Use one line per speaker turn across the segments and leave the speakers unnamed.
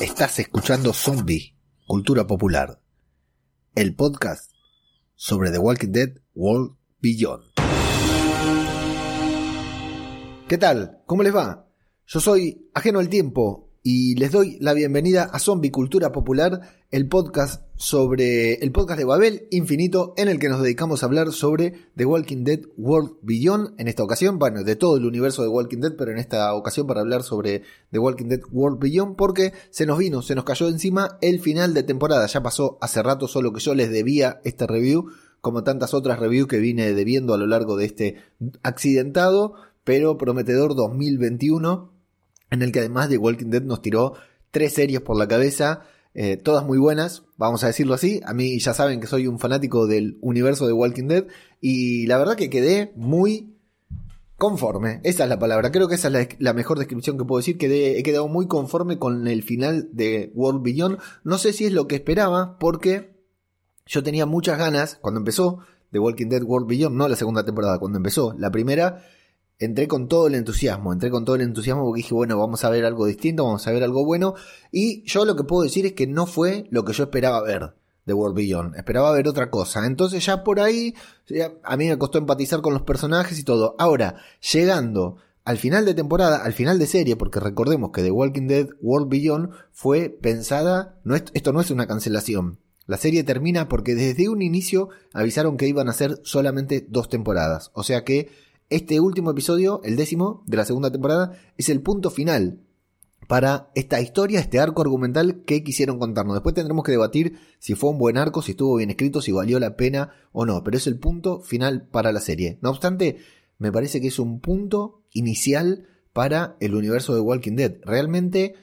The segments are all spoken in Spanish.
Estás escuchando Zombie, Cultura Popular, el podcast sobre The Walking Dead World Beyond. ¿Qué tal? ¿Cómo les va? Yo soy Ajeno al Tiempo y les doy la bienvenida a Zombie Cultura Popular, el podcast sobre el podcast de Babel Infinito en el que nos dedicamos a hablar sobre The Walking Dead World Beyond. En esta ocasión, bueno, de todo el universo de Walking Dead, pero en esta ocasión para hablar sobre The Walking Dead World Beyond porque se nos vino, se nos cayó encima el final de temporada, ya pasó hace rato solo que yo les debía este review como tantas otras reviews que vine debiendo a lo largo de este accidentado pero prometedor 2021 en el que además de Walking Dead nos tiró tres series por la cabeza, eh, todas muy buenas, vamos a decirlo así. A mí ya saben que soy un fanático del universo de Walking Dead y la verdad que quedé muy conforme, esa es la palabra, creo que esa es la, mejor descripción que puedo decir, he quedado muy conforme con el final de World Beyond, no sé si es lo que esperaba porque yo tenía muchas ganas cuando empezó The Walking Dead World Beyond, no la segunda temporada, cuando empezó. La primera, entré con todo el entusiasmo, entré con todo el entusiasmo porque dije, bueno, vamos a ver algo distinto, vamos a ver algo bueno. Y yo lo que puedo decir es que no fue lo que yo esperaba ver de World Beyond, esperaba ver otra cosa. Entonces ya por ahí, a mí me costó empatizar con los personajes y todo. Ahora, llegando al final de temporada, al final de serie, porque recordemos que The Walking Dead World Beyond fue pensada, no esto no es una cancelación. La serie termina porque desde un inicio avisaron que iban a ser solamente dos temporadas. O sea que este último episodio, el décimo de la segunda temporada, es el punto final para esta historia, este arco argumental que quisieron contarnos. Después tendremos que debatir si fue un buen arco, si estuvo bien escrito, si valió la pena o no, pero es el punto final para la serie. No obstante, me parece que es un punto inicial para el universo de Walking Dead. Realmente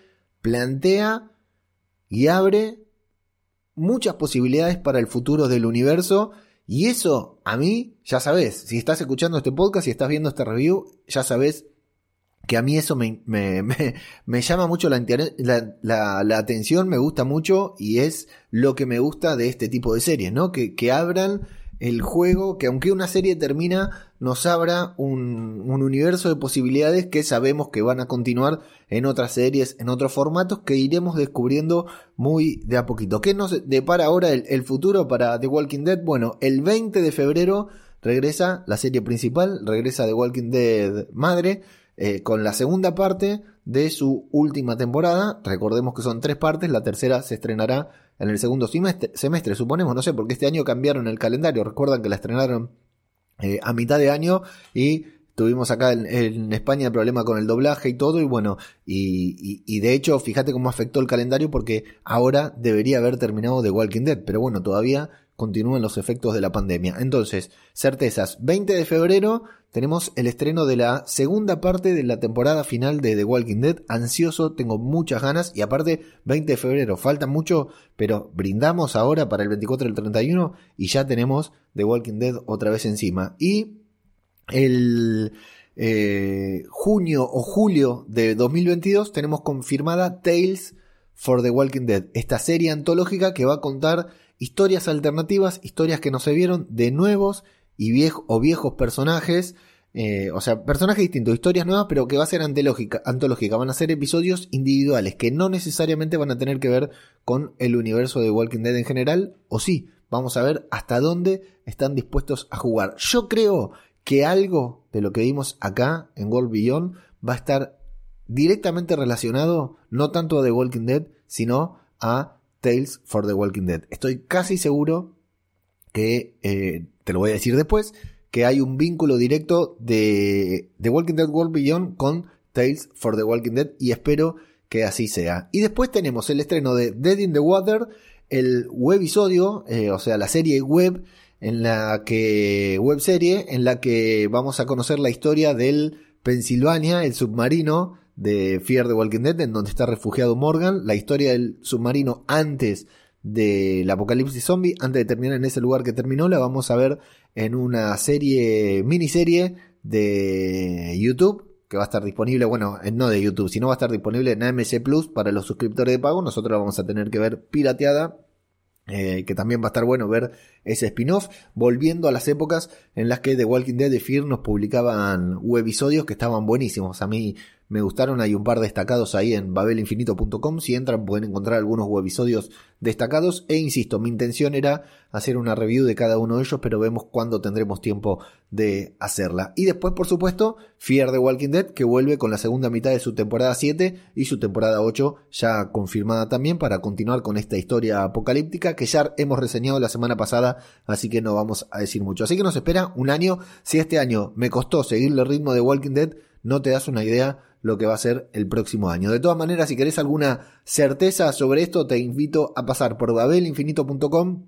plantea y abre muchas posibilidades para el futuro del universo y eso, a mí, ya sabes, si estás escuchando este podcast y estás viendo este review, ya sabes que a mí eso me, me, me, llama mucho la, la, la, atención, me gusta mucho y es lo que me gusta de este tipo de series, ¿no? Que, que abran el juego, que aunque una serie termina, nos abra un, un, universo de posibilidades que sabemos que van a continuar en otras series, en otros formatos, que iremos descubriendo muy de a poquito. ¿Qué nos depara ahora el, futuro para The Walking Dead? Bueno, el 20 de febrero regresa la serie principal, regresa The Walking Dead Madre, eh, con la segunda parte de su última temporada. Recordemos que son tres partes, la tercera se estrenará en el segundo semestre, suponemos, no sé, porque este año cambiaron el calendario. Recuerdan que la estrenaron eh, a mitad de año y tuvimos acá en, España el problema con el doblaje y todo, y bueno, y, y, de hecho, fíjate cómo afectó el calendario porque ahora debería haber terminado The Walking Dead, pero bueno, todavía continúan los efectos de la pandemia. Entonces, certezas, 20 de febrero tenemos el estreno de la segunda parte de la temporada final de The Walking Dead. Ansioso, tengo muchas ganas y aparte 20 de febrero, falta mucho, pero brindamos ahora para el 24 y el 31 y ya tenemos The Walking Dead otra vez encima. Y el eh, junio o julio de 2022 tenemos confirmada Tales for The Walking Dead, esta serie antológica que va a contar historias alternativas, historias que no se vieron de nuevos y o viejos personajes. Eh, o sea, personajes distintos, historias nuevas, pero que va a ser antológica, antológica. Van a ser episodios individuales que no necesariamente van a tener que ver con el universo de Walking Dead en general. O sí, vamos a ver hasta dónde están dispuestos a jugar. Yo creo que algo de lo que vimos acá en World Beyond va a estar directamente relacionado no tanto a The Walking Dead, sino a Tales for the Walking Dead. Estoy casi seguro que, eh, te lo voy a decir después, que hay un vínculo directo de The Walking Dead World Beyond con Tales for the Walking Dead y espero que así sea. Y después tenemos el estreno de Dead in the Water, el webisodio, eh, o sea, la serie web en la que web serie en la que vamos a conocer la historia del Pennsylvania, el submarino de Fear the Walking Dead, en donde está refugiado Morgan, la historia del submarino antes del apocalipsis zombie, antes de terminar en ese lugar que terminó, la vamos a ver en una serie, miniserie de YouTube, que va a estar disponible, bueno, no de YouTube, sino va a estar disponible en AMC Plus para los suscriptores de pago, nosotros la vamos a tener que ver pirateada, eh, que también va a estar bueno ver ese spin-off, volviendo a las épocas en las que The Walking Dead y Fear nos publicaban webisodios que estaban buenísimos. A mí me gustaron, hay un par destacados ahí en babelinfinito.com, si entran pueden encontrar algunos webisodios destacados e insisto, mi intención era hacer una review de cada uno de ellos, pero vemos cuándo tendremos tiempo de hacerla. Y después, por supuesto, Fear the Walking Dead, que vuelve con la segunda mitad de su temporada 7 y su temporada 8 ya confirmada también para continuar con esta historia apocalíptica que ya hemos reseñado la semana pasada, así que no vamos a decir mucho. Así que nos espera un año, si este año me costó seguirle el ritmo de Walking Dead, no te das una idea lo que va a ser el próximo año. De todas maneras, si querés alguna certeza sobre esto, te invito a pasar por babelinfinito.com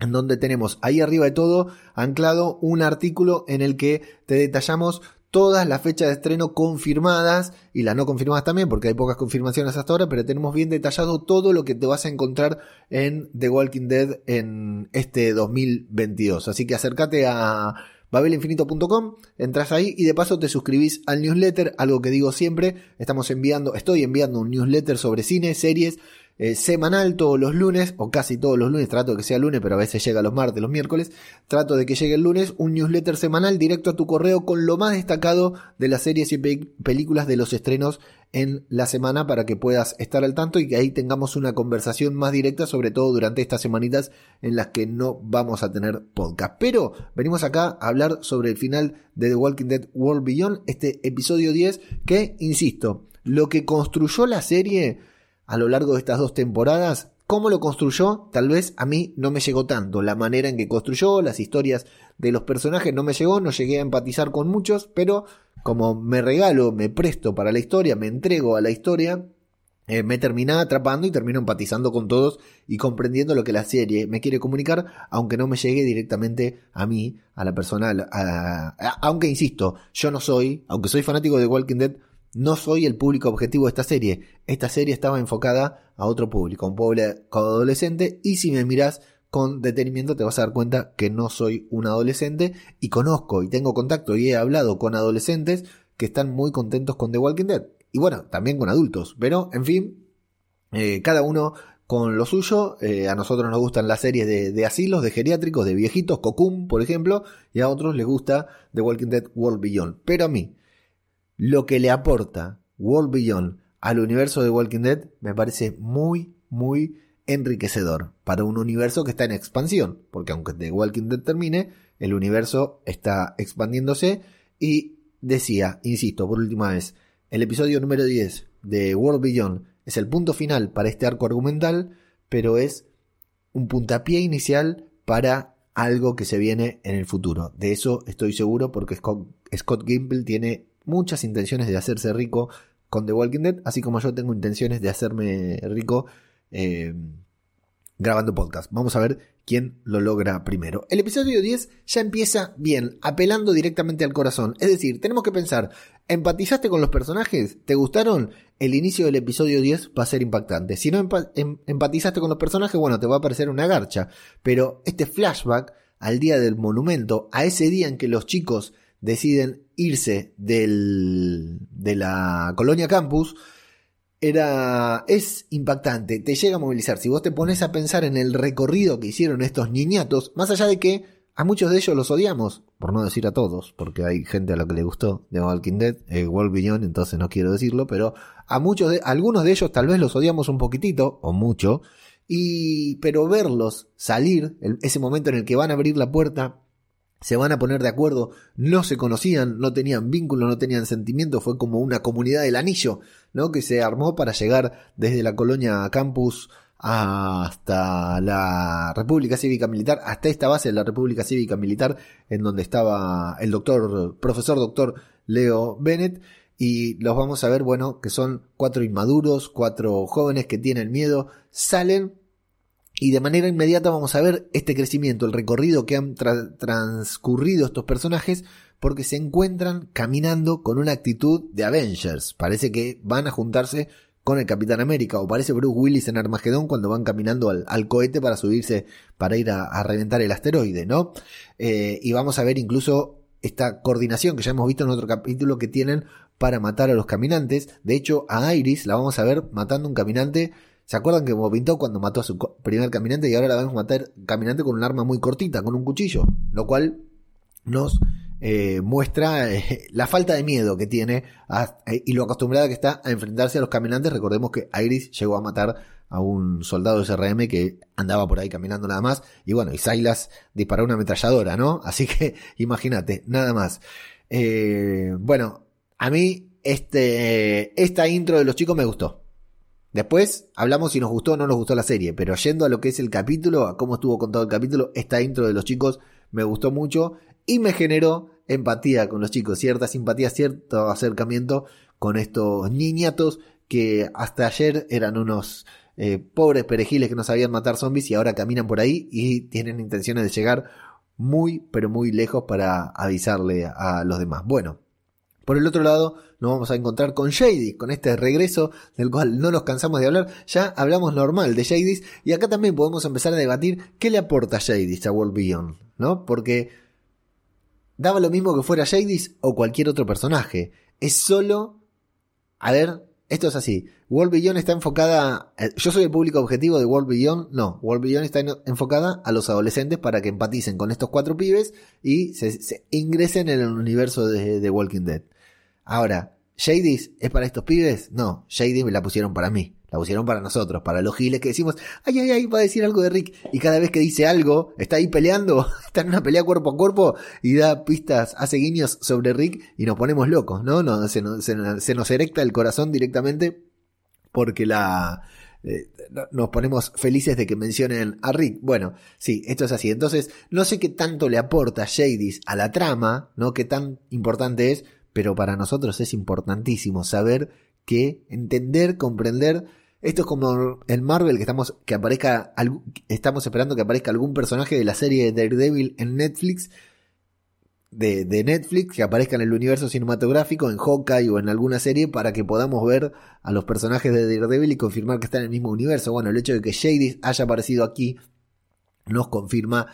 en donde tenemos ahí arriba de todo anclado un artículo en el que te detallamos todas las fechas de estreno confirmadas y las no confirmadas también, porque hay pocas confirmaciones hasta ahora, pero tenemos bien detallado todo lo que te vas a encontrar en The Walking Dead en este 2022. Así que acércate a babelinfinito.com, entras ahí y de paso te suscribís al newsletter, algo que digo siempre, estamos enviando, estoy enviando un newsletter sobre cine, series, eh, semanal todos los lunes, o casi todos los lunes, trato que sea lunes, pero a veces llega los martes, los miércoles, trato de que llegue el lunes, un newsletter semanal directo a tu correo con lo más destacado de las series y películas de los estrenos en la semana para que puedas estar al tanto y que ahí tengamos una conversación más directa, sobre todo durante estas semanitas en las que no vamos a tener podcast. Pero venimos acá a hablar sobre el final de The Walking Dead World Beyond, este episodio 10 que, insisto, lo que construyó la serie a lo largo de estas dos temporadas. ¿Cómo lo construyó? Tal vez a mí no me llegó tanto. La manera en que construyó, las historias de los personajes no me llegó, no llegué a empatizar con muchos, pero como me regalo, me presto para la historia, me entrego a la historia, eh, me termina atrapando y termino empatizando con todos y comprendiendo lo que la serie me quiere comunicar, aunque no me llegue directamente a mí, a la persona, aunque insisto, yo no soy, aunque soy fanático de Walking Dead, no soy el público objetivo de esta serie. Esta serie estaba enfocada a otro público, un público adolescente. Y si me miras con detenimiento te vas a dar cuenta que no soy un adolescente y conozco y tengo contacto y he hablado con adolescentes que están muy contentos con The Walking Dead. Y bueno, también con adultos. Pero, en fin, eh, cada uno con lo suyo. Eh, a nosotros nos gustan las series de, de, asilos, de geriátricos, de viejitos, Cocoon, por ejemplo, y a otros les gusta The Walking Dead World Beyond. Pero a mí, lo que le aporta World Beyond al universo de Walking Dead me parece muy, muy enriquecedor para un universo que está en expansión, porque aunque The Walking Dead termine, el universo está expandiéndose y decía, insisto, por última vez, el episodio número 10 de World Beyond es el punto final para este arco argumental, pero es un puntapié inicial para algo que se viene en el futuro. De eso estoy seguro porque Scott, Scott Gimple tiene muchas intenciones de hacerse rico con The Walking Dead, así como yo tengo intenciones de hacerme rico eh, grabando podcast. Vamos a ver quién lo logra primero. El episodio 10 ya empieza bien, apelando directamente al corazón. Es decir, tenemos que pensar, ¿empatizaste con los personajes? ¿Te gustaron? El inicio del episodio 10 va a ser impactante. Si no em-, empatizaste con los personajes, bueno, te va a parecer una garcha. Pero este flashback al día del monumento, a ese día en que los chicos deciden irse del, de la colonia campus, era, es impactante, te llega a movilizar. Si vos te pones a pensar en el recorrido que hicieron estos niñatos, más allá de que a muchos de ellos los odiamos, por no decir a todos, porque hay gente a la que le gustó de Walking Dead, eh, World Beyond, entonces no quiero decirlo, pero a muchos de, algunos de ellos tal vez los odiamos un poquitito, o mucho, y, pero verlos salir, ese momento en el que van a abrir la puerta se van a poner de acuerdo, no se conocían, no tenían vínculo, no tenían sentimiento, fue como una comunidad del anillo, ¿no? Que se armó para llegar desde la colonia campus hasta la República Cívica Militar, hasta esta base de la República Cívica Militar, en donde estaba el doctor, profesor doctor Leo Bennett, y los vamos a ver, bueno, que son cuatro inmaduros, cuatro jóvenes que tienen miedo, salen y de manera inmediata vamos a ver este crecimiento, el recorrido que han transcurrido estos personajes, porque se encuentran caminando con una actitud de Avengers. Parece que van a juntarse con el Capitán América, o parece Bruce Willis en Armagedón cuando van caminando al, cohete para subirse, para ir a, reventar el asteroide, ¿no? Eh, y vamos a ver incluso esta coordinación que ya hemos visto en otro capítulo que tienen para matar a los caminantes. De hecho, a Iris la vamos a ver matando un caminante ¿Se acuerdan que como pintó cuando mató a su primer caminante y ahora la vemos matar caminante con un arma muy cortita, con un cuchillo? Lo cual nos eh, muestra eh, la falta de miedo que tiene eh, y lo acostumbrada que está a enfrentarse a los caminantes. Recordemos que Iris llegó a matar a un soldado de SRM que andaba por ahí caminando nada más. Y bueno, y Silas disparó una ametralladora, ¿no? Así que imagínate, nada más. bueno, a mí este, esta intro de los chicos me gustó. Después hablamos si nos gustó o no nos gustó la serie, pero yendo a lo que es el capítulo, a cómo estuvo contado el capítulo, esta intro de los chicos me gustó mucho y me generó empatía con los chicos, cierta simpatía, cierto acercamiento con estos niñatos que hasta ayer eran unos eh, pobres perejiles que no sabían matar zombies y ahora caminan por ahí y tienen intenciones de llegar muy, pero muy lejos para avisarle a los demás. Bueno, por el otro lado, nos vamos a encontrar con Shady, con este regreso del cual no nos cansamos de hablar. Ya hablamos normal de Shady y acá también podemos empezar a debatir qué le aporta Shady a World Beyond, ¿no? Porque daba lo mismo que fuera Jadis o cualquier otro personaje. Es solo. A ver, esto es así. World Beyond está enfocada. Eh, yo soy el público objetivo de World Beyond. No, World Beyond está enfocada a los adolescentes para que empaticen con estos cuatro pibes y se, ingresen en el universo de Walking Dead. Ahora, ¿Jadis es para estos pibes? No, Jadis me la pusieron para mí. La pusieron para nosotros, para los giles que decimos, ay, ay, ay, va a decir algo de Rick. Y cada vez que dice algo, está ahí peleando, está en una pelea cuerpo a cuerpo y da pistas, hace guiños sobre Rick y nos ponemos locos, ¿no? no se, nos erecta el corazón directamente porque la, eh, nos ponemos felices de que mencionen a Rick. Bueno, sí, esto es así. Entonces, no sé qué tanto le aporta Jadis a la trama, ¿no? Qué tan importante es, pero para nosotros es importantísimo saber que entender, comprender esto es como el Marvel que estamos que aparezca estamos esperando que aparezca algún personaje de la serie de Daredevil en Netflix de, de, Netflix que aparezca en el universo cinematográfico en Hawkeye o en alguna serie para que podamos ver a los personajes de Daredevil y confirmar que están en el mismo universo. Bueno, el hecho de que Shady haya aparecido aquí nos confirma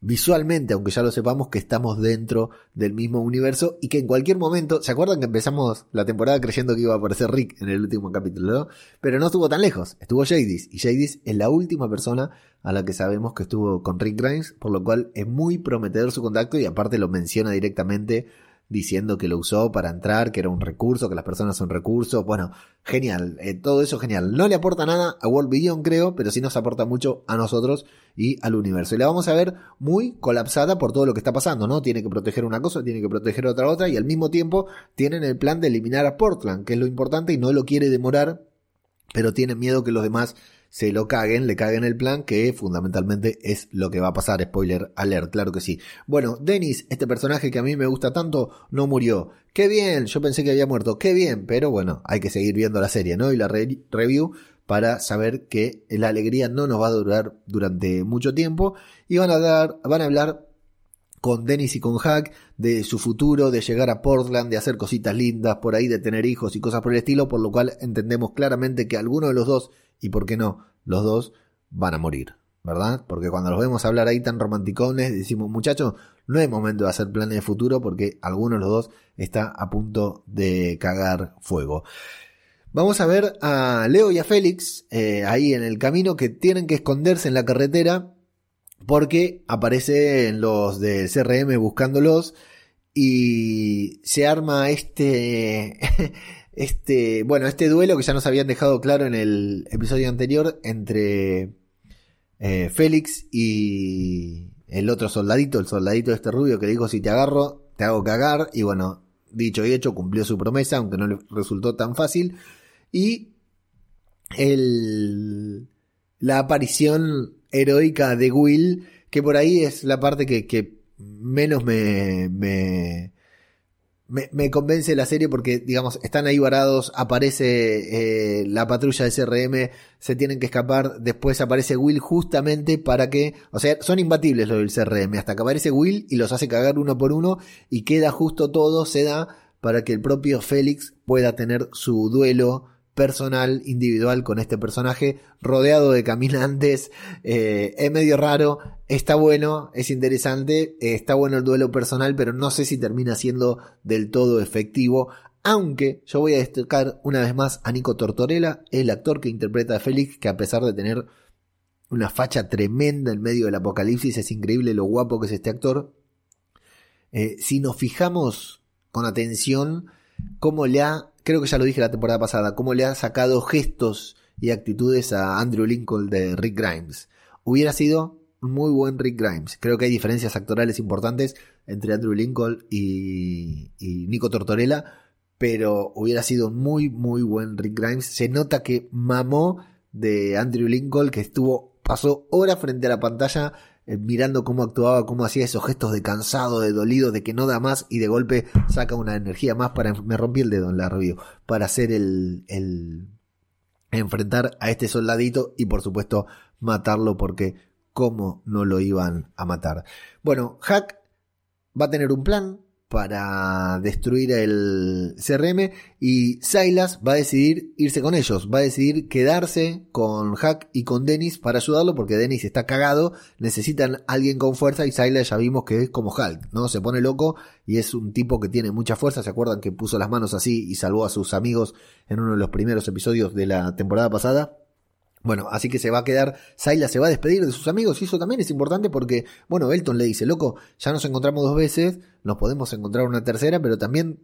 visualmente, aunque ya lo sepamos, que estamos dentro del mismo universo y que en cualquier momento, ¿se acuerdan que empezamos la temporada creyendo que iba a aparecer Rick en el último capítulo, ¿no? Pero no estuvo tan lejos, estuvo Jadis y Jadis es la última persona a la que sabemos que estuvo con Rick Grimes, por lo cual es muy prometedor su contacto y aparte lo menciona directamente diciendo que lo usó para entrar, que era un recurso, que las personas son recursos. Bueno, genial, eh, todo eso genial. No le aporta nada a World Vision, creo, pero sí nos aporta mucho a nosotros y al universo. Y la vamos a ver muy colapsada por todo lo que está pasando, ¿no? Tiene que proteger una cosa, tiene que proteger otra otra, y al mismo tiempo tienen el plan de eliminar a Portland, que es lo importante, y no lo quiere demorar, pero tienen miedo que los demás se lo caguen, le caguen el plan, que fundamentalmente es lo que va a pasar. Spoiler alert, claro que sí. Bueno, Dennis, este personaje que a mí me gusta tanto, no murió. Qué bien, yo pensé que había muerto, qué bien, pero bueno, hay que seguir viendo la serie, ¿no? Y la review para saber que la alegría no nos va a durar durante mucho tiempo y van a dar, van a hablar con Dennis y con Hack de su futuro, de llegar a Portland, de hacer cositas lindas por ahí, de tener hijos y cosas por el estilo, por lo cual entendemos claramente que alguno de los dos y por qué no, los dos van a morir, ¿verdad? Porque cuando los vemos hablar ahí tan romanticones, decimos, muchachos, no es momento de hacer planes de futuro porque alguno de los dos está a punto de cagar fuego. Vamos a ver a Leo y a Félix eh, ahí en el camino que tienen que esconderse en la carretera porque aparecen los del CRM buscándolos y se arma este este, bueno, este duelo que ya nos habían dejado claro en el episodio anterior entre eh, Félix y el otro soldadito, el soldadito de este rubio que dijo si te agarro, te hago cagar. Y bueno, dicho y hecho, cumplió su promesa, aunque no le resultó tan fácil. Y el, la aparición heroica de Will, que por ahí es la parte que, menos me, me, me, convence la serie porque, digamos, están ahí varados, aparece eh, la patrulla de CRM, se tienen que escapar, después aparece Will justamente para que, o sea, son imbatibles los del CRM, hasta que aparece Will y los hace cagar uno por uno y queda justo todo, se da para que el propio Félix pueda tener su duelo personal, individual con este personaje, rodeado de caminantes, eh, es medio raro, está bueno, es interesante, está bueno el duelo personal, pero no sé si termina siendo del todo efectivo, Aunque yo voy a destacar una vez más a Nico Tortorella, el actor que interpreta a Félix, que a pesar de tener una facha tremenda en medio del apocalipsis, es increíble lo guapo que es este actor. Eh, si nos fijamos con atención, cómo le ha, creo que ya lo dije la temporada pasada, cómo le ha sacado gestos y actitudes a Andrew Lincoln de Rick Grimes. Hubiera sido muy buen Rick Grimes. Creo que hay diferencias actorales importantes entre Andrew Lincoln y, y Nico Tortorella, pero hubiera sido muy, muy buen Rick Grimes. Se nota que mamó de Andrew Lincoln, que estuvo pasó horas frente a la pantalla mirando cómo actuaba, cómo hacía esos gestos de cansado, de dolido, de que no da más y de golpe saca una energía más para... Me rompí el dedo en la review. Para hacer el, el... enfrentar a este soldadito y por supuesto matarlo porque cómo no lo iban a matar. Bueno, Hack va a tener un plan, para destruir el CRM y Silas va a decidir irse con ellos, va a decidir quedarse con Hack y con Dennis para ayudarlo porque Dennis está cagado, necesitan alguien con fuerza y Silas ya vimos que es como Hulk, ¿no? Se pone loco y es un tipo que tiene mucha fuerza, ¿se acuerdan que puso las manos así y salvó a sus amigos en uno de los primeros episodios de la temporada pasada? Bueno, así que se va a quedar, Sayla se va a despedir de sus amigos y eso también es importante porque, bueno, Elton le dice, loco, ya nos encontramos dos veces, nos podemos encontrar una tercera, pero también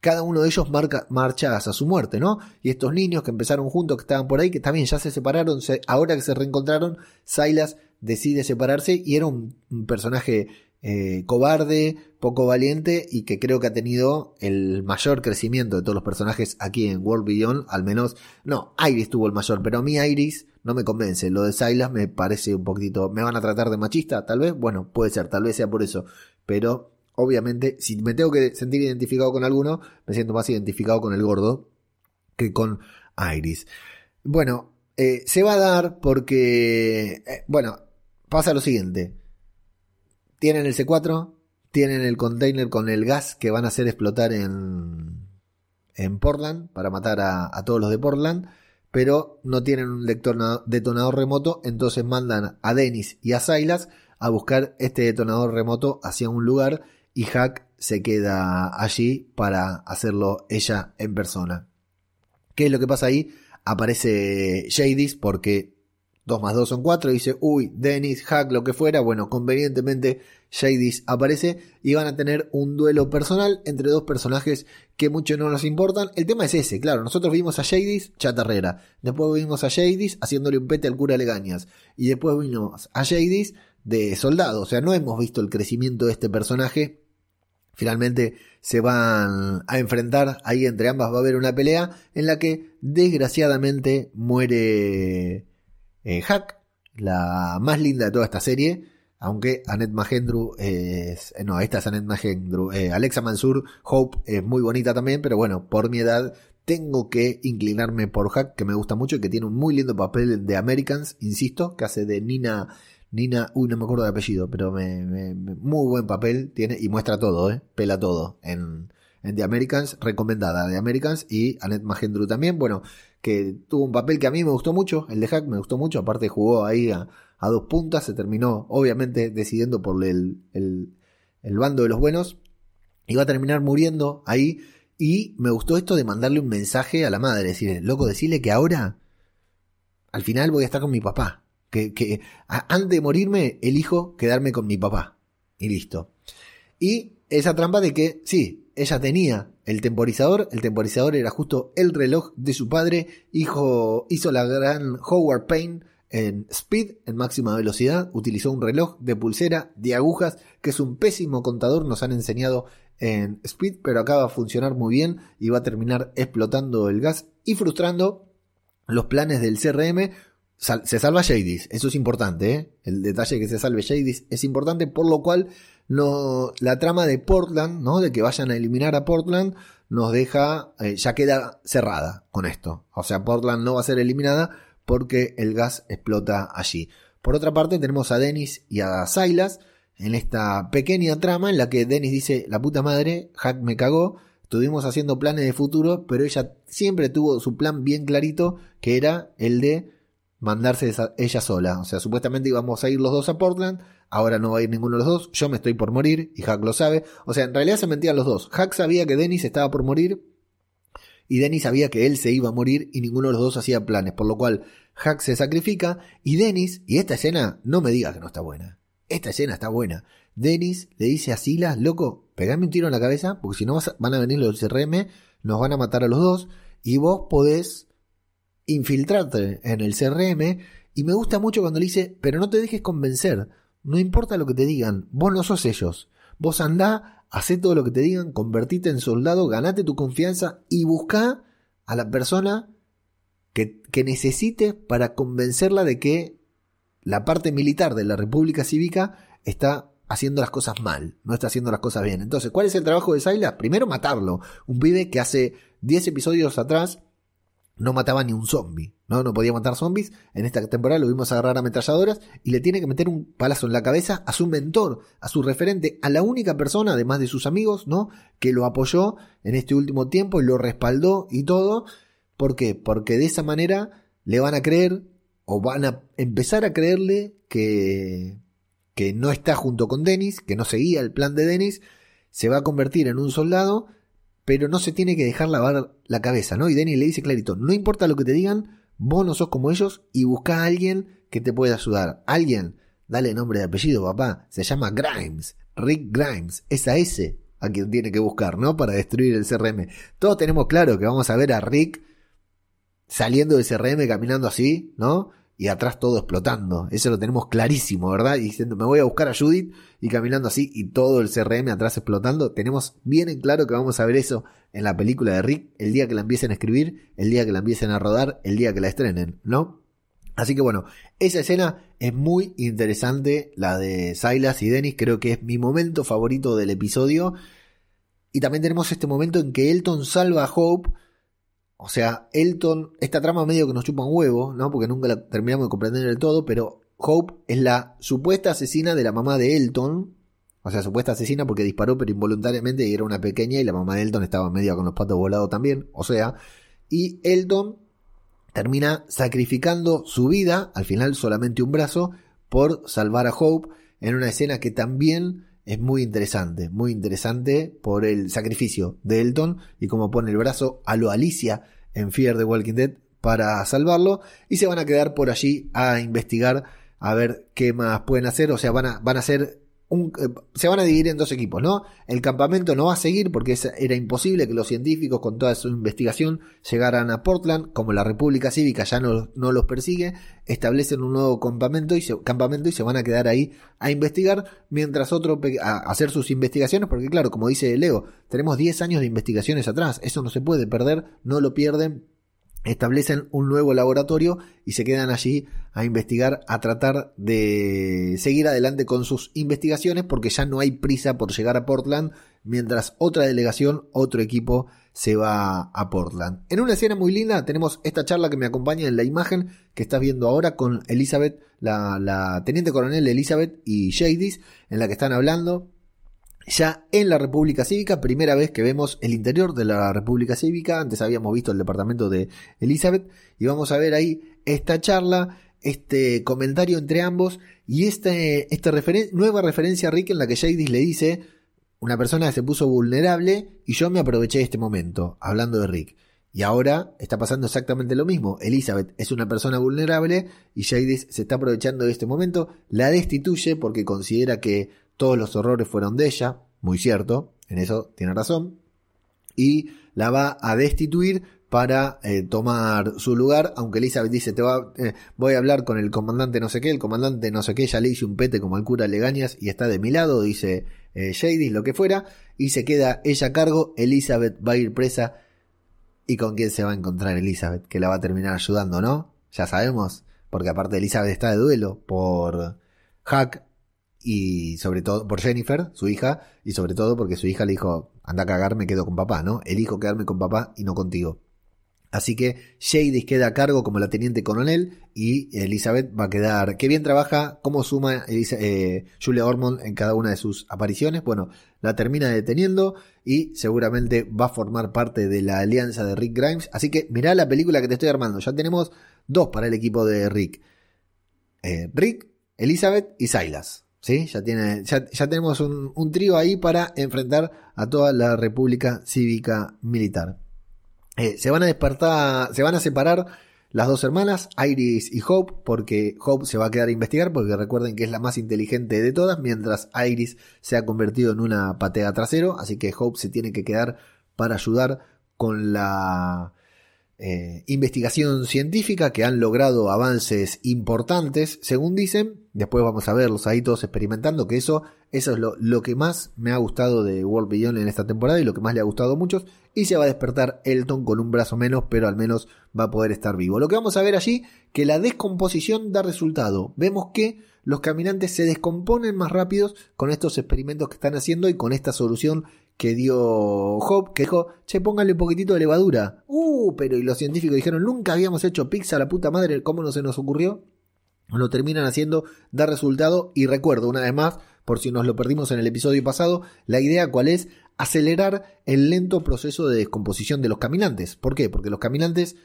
cada uno de ellos marca, marcha hacia su muerte, ¿no? Y estos niños que empezaron juntos, que estaban por ahí, que también ya se separaron, ahora que se reencontraron, Silas decide separarse y era un personaje eh, cobarde, poco valiente y que creo que ha tenido el mayor crecimiento de todos los personajes aquí en World Beyond, al menos, no, Iris tuvo el mayor, pero a mí Iris no me convence, lo de Silas me parece un poquito, me van a tratar de machista, tal vez, bueno, puede ser, tal vez sea por eso, pero obviamente si me tengo que sentir identificado con alguno, me siento más identificado con el gordo que con Iris. Bueno, eh, se va a dar porque, eh, bueno, pasa lo siguiente tienen el C4, tienen el container con el gas que van a hacer explotar en, Portland para matar a, todos los de Portland, pero no tienen un detonador remoto, entonces mandan a Dennis y a Silas a buscar este detonador remoto hacia un lugar y Hack se queda allí para hacerlo ella en persona. ¿Qué es lo que pasa ahí? Aparece Jadis porque 2 más 2 son 4, dice, uy, Dennis, Hack, lo que fuera, bueno, convenientemente Jadis aparece y van a tener un duelo personal entre dos personajes que mucho no nos importan. El tema es ese, claro, nosotros vimos a Jadis chatarrera, después vimos a Jadis haciéndole un pete al cura Legañas y después vimos a Jadis de soldado, o sea, no hemos visto el crecimiento de este personaje. Finalmente se van a enfrentar, ahí entre ambas va a haber una pelea en la que desgraciadamente muere Hack, la más linda de toda esta serie. Aunque Annette Magendru es. Eh, no, esta es Annette Magendru. Eh, Alexa Mansur, Hope es muy bonita también, pero bueno, por mi edad tengo que inclinarme por Hack, que me gusta mucho y que tiene un muy lindo papel de Americans, insisto, que hace de Nina. Nina, uy, no me acuerdo de apellido, pero me, muy buen papel tiene y muestra todo, ¿eh? pela todo en, en The Americans, recomendada The Americans y Annette Magendru también. Bueno, que tuvo un papel que a mí me gustó mucho, el de Hack me gustó mucho, aparte jugó ahí a, dos puntas, se terminó obviamente decidiendo por el, el, bando de los buenos, va a terminar muriendo ahí, y me gustó esto de mandarle un mensaje a la madre, decirle, loco, decirle que ahora, al final voy a estar con mi papá, que, que antes de morirme elijo quedarme con mi papá, y listo. Y esa trampa de que, sí, ella tenía el temporizador, el temporizador era justo el reloj de su padre, hijo, hizo la gran Howard Payne en Speed, en máxima velocidad, utilizó un reloj de pulsera de agujas, que es un pésimo contador, nos han enseñado en Speed, pero acaba de funcionar muy bien y va a terminar explotando el gas y frustrando los planes del CRM. se salva Jadis, eso es importante, ¿eh? el detalle que se salve Jadis es importante, por lo cual no, la trama de Portland, ¿no? De que vayan a eliminar a Portland, nos deja, eh, ya queda cerrada con esto. O sea, Portland no va a ser eliminada porque el gas explota allí. Por otra parte, tenemos a Dennis y a Silas en esta pequeña trama en la que Dennis dice, la puta madre, Hack me cagó, estuvimos haciendo planes de futuro, pero ella siempre tuvo su plan bien clarito, que era el de mandarse ella sola. O sea, supuestamente íbamos a ir los dos a Portland, ahora no va a ir ninguno de los dos, yo me estoy por morir y Hack lo sabe. O sea, en realidad se mentían los dos. Hack sabía que Dennis estaba por morir y Dennis sabía que él se iba a morir y ninguno de los dos hacía planes, por lo cual Hack se sacrifica y Dennis, y esta escena no me digas que no está buena, esta escena está buena. Dennis le dice a Silas, loco, pegame un tiro en la cabeza, porque si no van a venir los CRM, nos van a matar a los dos, y vos podés infiltrarte en el CRM, y me gusta mucho cuando le dice, pero no te dejes convencer, no importa lo que te digan, vos no sos ellos, vos andá, hacé todo lo que te digan, convertite en soldado, ganate tu confianza y busca a la persona que, que necesite para convencerla de que la parte militar de la República Cívica está haciendo las cosas mal, no está haciendo las cosas bien. Entonces, ¿cuál es el trabajo de Silas? Primero matarlo. Un pibe que hace 10 episodios atrás no mataba ni un zombie, ¿no? No podía matar zombies. En esta temporada lo vimos agarrar ametralladoras y le tiene que meter un palazo en la cabeza a su mentor, a su referente, a la única persona, además de sus amigos, ¿no? Que lo apoyó en este último tiempo y lo respaldó y todo. ¿Por qué? Porque de esa manera le van a creer o van a empezar a creerle que, que no está junto con Dennis, que no seguía el plan de Dennis, se va a convertir en un soldado, pero no se tiene que dejar lavar la cabeza, ¿no? Y Dennis le dice clarito, no importa lo que te digan, vos no sos como ellos y busca a alguien que te pueda ayudar. Alguien, dale nombre de apellido, papá, se llama Grimes, Rick Grimes, es a ese a quien tiene que buscar, ¿no? Para destruir el CRM. Todos tenemos claro que vamos a ver a Rick saliendo del CRM caminando así, ¿no? Y atrás todo explotando. Eso lo tenemos clarísimo, ¿verdad? Y diciendo, me voy a buscar a Judith y caminando así y todo el CRM atrás explotando. Tenemos bien en claro que vamos a ver eso en la película de Rick el día que la empiecen a escribir, el día que la empiecen a rodar, el día que la estrenen, ¿no? Así que bueno, esa escena es muy interesante, la de Silas y Dennis, creo que es mi momento favorito del episodio. Y también tenemos este momento en que Elton salva a Hope o sea, Elton, esta trama medio que nos chupa un huevo, ¿no? Porque nunca la terminamos de comprender del todo, pero Hope es la supuesta asesina de la mamá de Elton. O sea, supuesta asesina porque disparó pero involuntariamente y era una pequeña y la mamá de Elton estaba medio con los patos volados también. O sea, y Elton termina sacrificando su vida, al final solamente un brazo, por salvar a Hope en una escena que también es muy interesante, muy interesante por el sacrificio de Elton y cómo pone el brazo a lo Alicia en Fear the Walking Dead para salvarlo. Y se van a quedar por allí a investigar a ver qué más pueden hacer, o sea, van a, van a ser eh, se van a dividir en dos equipos, ¿no? El campamento no va a seguir porque era imposible que los científicos con toda su investigación llegaran a Portland, como la República Cívica ya no, los persigue, establecen un nuevo campamento y, se, campamento y se van a quedar ahí a investigar, mientras otro a hacer sus investigaciones, porque claro, como dice Leo, tenemos 10 años de investigaciones atrás, eso no se puede perder, no lo pierden establecen un nuevo laboratorio y se quedan allí a investigar, a tratar de seguir adelante con sus investigaciones porque ya no hay prisa por llegar a Portland, mientras otra delegación, otro equipo se va a Portland. En una escena muy linda tenemos esta charla que me acompaña en la imagen que estás viendo ahora con Elizabeth, la, teniente coronel Elizabeth y Jadis, en la que están hablando ya en la República Cívica, primera vez que vemos el interior de la República Cívica, antes habíamos visto el departamento de Elizabeth, y vamos a ver ahí esta charla, este comentario entre ambos, y este, esta nueva referencia a Rick en la que Jadis le dice, una persona se puso vulnerable, y yo me aproveché de este momento, hablando de Rick. Y ahora está pasando exactamente lo mismo. Elizabeth es una persona vulnerable y Jadis se está aprovechando de este momento, la destituye porque considera que todos los horrores fueron de ella, muy cierto, en eso tiene razón, y la va a destituir para eh, tomar su lugar, aunque Elizabeth dice, te va, eh, voy a hablar con el comandante no sé qué, el comandante no sé qué, ya le hice un pete como al cura Legañas y está de mi lado, dice eh, Shady, lo que fuera, y se queda ella a cargo, Elizabeth va a ir presa, ¿y con quién se va a encontrar Elizabeth? Que la va a terminar ayudando, ¿no? Ya sabemos, porque aparte Elizabeth está de duelo por Hack, y sobre todo por Jennifer, su hija, y sobre todo porque su hija le dijo, anda a cagar, me quedo con papá, ¿no? Elijo quedarme con papá y no contigo. Así que Shady queda a cargo como la teniente coronel y Elizabeth va a quedar. Qué bien trabaja, cómo suma eh, Julia Ormond en cada una de sus apariciones. Bueno, la termina deteniendo y seguramente va a formar parte de la alianza de Rick Grimes. Así que mirá la película que te estoy armando. Ya tenemos dos para el equipo de Rick: eh, Rick, Elizabeth y Silas. ¿Sí? Ya, tiene, ya, tenemos un, un, trío ahí para enfrentar a toda la República Cívica Militar. Eh, se van a despertar, se van a separar las dos hermanas, Iris y Hope, porque Hope se va a quedar a investigar, porque recuerden que es la más inteligente de todas, mientras Iris se ha convertido en una patea trasero, así que Hope se tiene que quedar para ayudar con la eh, investigación científica que han logrado avances importantes, según dicen. Después vamos a verlos ahí todos experimentando, que eso, eso es lo, que más me ha gustado de World Beyond en esta temporada y lo que más le ha gustado a muchos. Y se va a despertar Elton con un brazo menos, pero al menos va a poder estar vivo. Lo que vamos a ver allí, que la descomposición da resultado. Vemos que los caminantes se descomponen más rápidos con estos experimentos que están haciendo y con esta solución que dio Hope, que dijo, che, póngale un poquitito de levadura. Uh, pero y los científicos dijeron, nunca habíamos hecho pizza, la puta madre, ¿cómo no se nos ocurrió? Lo terminan haciendo, da resultado y recuerdo una vez más, por si nos lo perdimos en el episodio pasado, la idea cuál es acelerar el lento proceso de descomposición de los caminantes. ¿Por qué? Porque los caminantes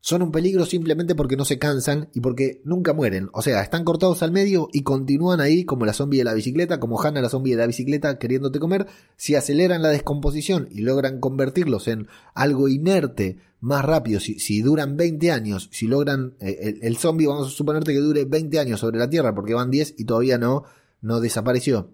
son un peligro simplemente porque no se cansan y porque nunca mueren. O sea, están cortados al medio y continúan ahí como la zombie de la bicicleta, como Hannah la zombie de la bicicleta queriéndote comer. Si aceleran la descomposición y logran convertirlos en algo inerte más rápido, si, duran 20 años, si logran eh, el, el, zombie, vamos a suponerte que dure 20 años sobre la Tierra porque van 10 y todavía no, no desapareció.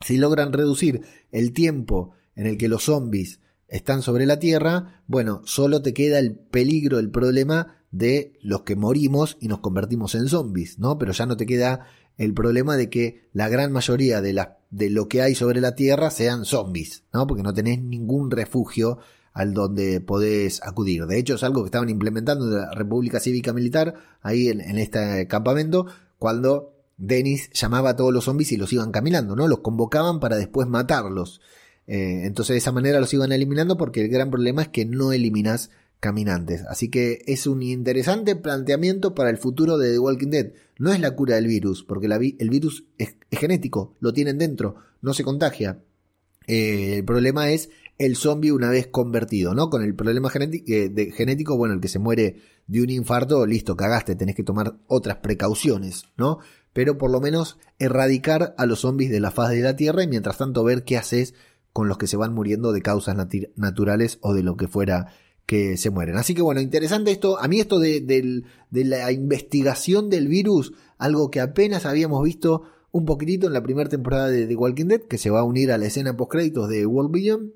Si logran reducir el tiempo en el que los zombies están sobre la Tierra, bueno, solo te queda el peligro, el problema de los que morimos y nos convertimos en zombies, ¿no? Pero ya no te queda el problema de que la gran mayoría de, la, de lo que hay sobre la Tierra sean zombies, ¿no? Porque no tenés ningún refugio al donde podés acudir. De hecho, es algo que estaban implementando en la República Cívica Militar, ahí en, en este campamento, cuando Dennis llamaba a todos los zombies y los iban caminando, ¿no? Los convocaban para después matarlos. Eh, entonces de esa manera los iban eliminando porque el gran problema es que no eliminas caminantes. Así que es un interesante planteamiento para el futuro de The Walking Dead. No es la cura del virus, porque el virus es, genético, lo tienen dentro, no se contagia. Eh, el problema es el zombie una vez convertido, ¿no? Con el problema eh, genético, bueno, el que se muere de un infarto, listo, cagaste, tenés que tomar otras precauciones, ¿no? Pero por lo menos erradicar a los zombies de la faz de la Tierra y mientras tanto ver qué haces con los que se van muriendo de causas naturales o de lo que fuera que se mueren. Así que bueno, interesante esto. A mí esto de, la investigación del virus, algo que apenas habíamos visto un poquitito en la primera temporada de The Walking Dead, que se va a unir a la escena post créditos de World Beyond.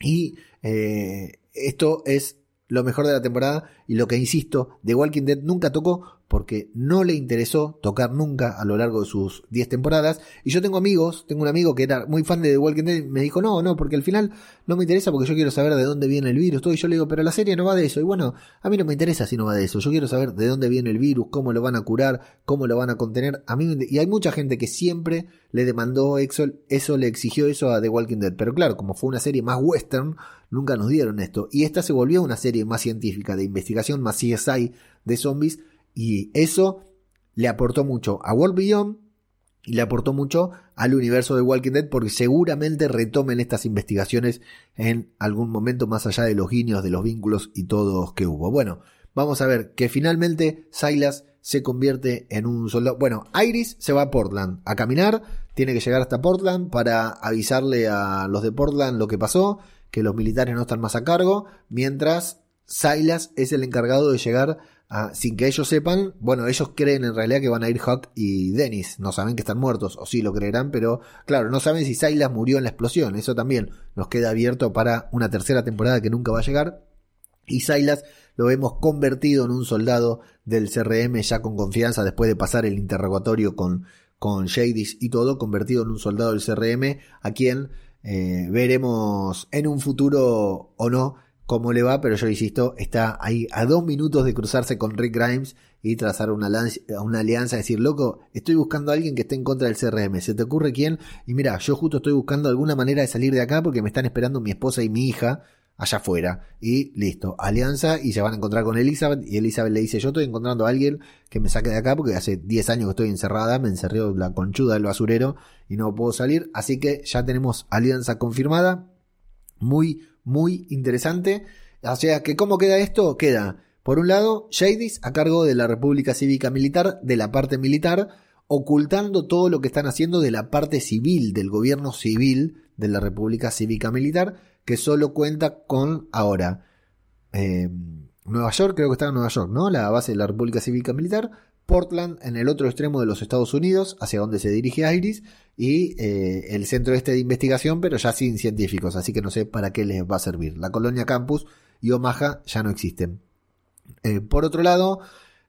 Y eh, esto es lo mejor de la temporada y lo que insisto, The Walking Dead nunca tocó porque no le interesó tocar nunca a lo largo de sus 10 temporadas. Y yo tengo amigos, tengo un amigo que era muy fan de The Walking Dead y me dijo, no, no, porque al final no me interesa porque yo quiero saber de dónde viene el virus. Todo, y yo le digo, pero la serie no va de eso. Y bueno, a mí no me interesa si no va de eso. Yo quiero saber de dónde viene el virus, cómo lo van a curar, cómo lo van a contener. A mí, y hay mucha gente que siempre le demandó eso, eso le exigió eso a The Walking Dead. Pero claro, como fue una serie más western, nunca nos dieron esto. Y esta se volvió una serie más científica, de investigación, más CSI de zombies y eso le aportó mucho a World Beyond y le aportó mucho al universo de Walking Dead porque seguramente retomen estas investigaciones en algún momento más allá de los guiños, de los vínculos y todos que hubo. Bueno, vamos a ver que finalmente Silas se convierte en un soldado. Bueno, Iris se va a Portland a caminar, tiene que llegar hasta Portland para avisarle a los de Portland lo que pasó, que los militares no están más a cargo, mientras Silas es el encargado de llegar sin que ellos sepan, bueno, ellos creen en realidad que van a ir Huck y Dennis, no saben que están muertos, o sí lo creerán, pero claro, no saben si Silas murió en la explosión, eso también nos queda abierto para una tercera temporada que nunca va a llegar. Y Silas lo vemos convertido en un soldado del CRM ya con confianza después de pasar el interrogatorio con, con Jadis y todo, convertido en un soldado del CRM a quien eh, veremos en un futuro o no cómo le va, pero yo insisto, está ahí a dos minutos de cruzarse con Rick Grimes y trazar una, una alianza, decir, loco, estoy buscando a alguien que esté en contra del CRM, ¿se te ocurre quién? Y mira, yo justo estoy buscando alguna manera de salir de acá porque me están esperando mi esposa y mi hija allá afuera. Y listo, alianza y se van a encontrar con Elizabeth y Elizabeth le dice, yo estoy encontrando a alguien que me saque de acá porque hace 10 años que estoy encerrada, me encerró la conchuda del basurero y no puedo salir. Así que ya tenemos alianza confirmada. Muy, muy interesante. O sea que, ¿cómo queda esto? Queda, por un lado, Jadis a cargo de la República Cívica Militar, de la parte militar, ocultando todo lo que están haciendo de la parte civil, del gobierno civil de la República Cívica Militar, que solo cuenta con ahora eh, Nueva York, creo que estaba en Nueva York, ¿no? La base de la República Cívica Militar. Portland en el otro extremo de los Estados Unidos, hacia donde se dirige Iris, y eh, el centro este de investigación, pero ya sin científicos, así que no sé para qué les va a servir. La colonia Campus y Omaha ya no existen. Eh, por otro lado,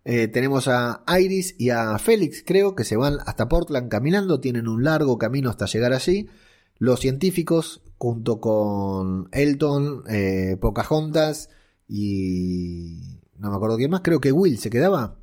tenemos a Iris y a Félix, creo, que se van hasta Portland caminando, tienen un largo camino hasta llegar allí. Los científicos, junto con Elton, Pocahontas y... no me acuerdo quién más, creo que Will se quedaba.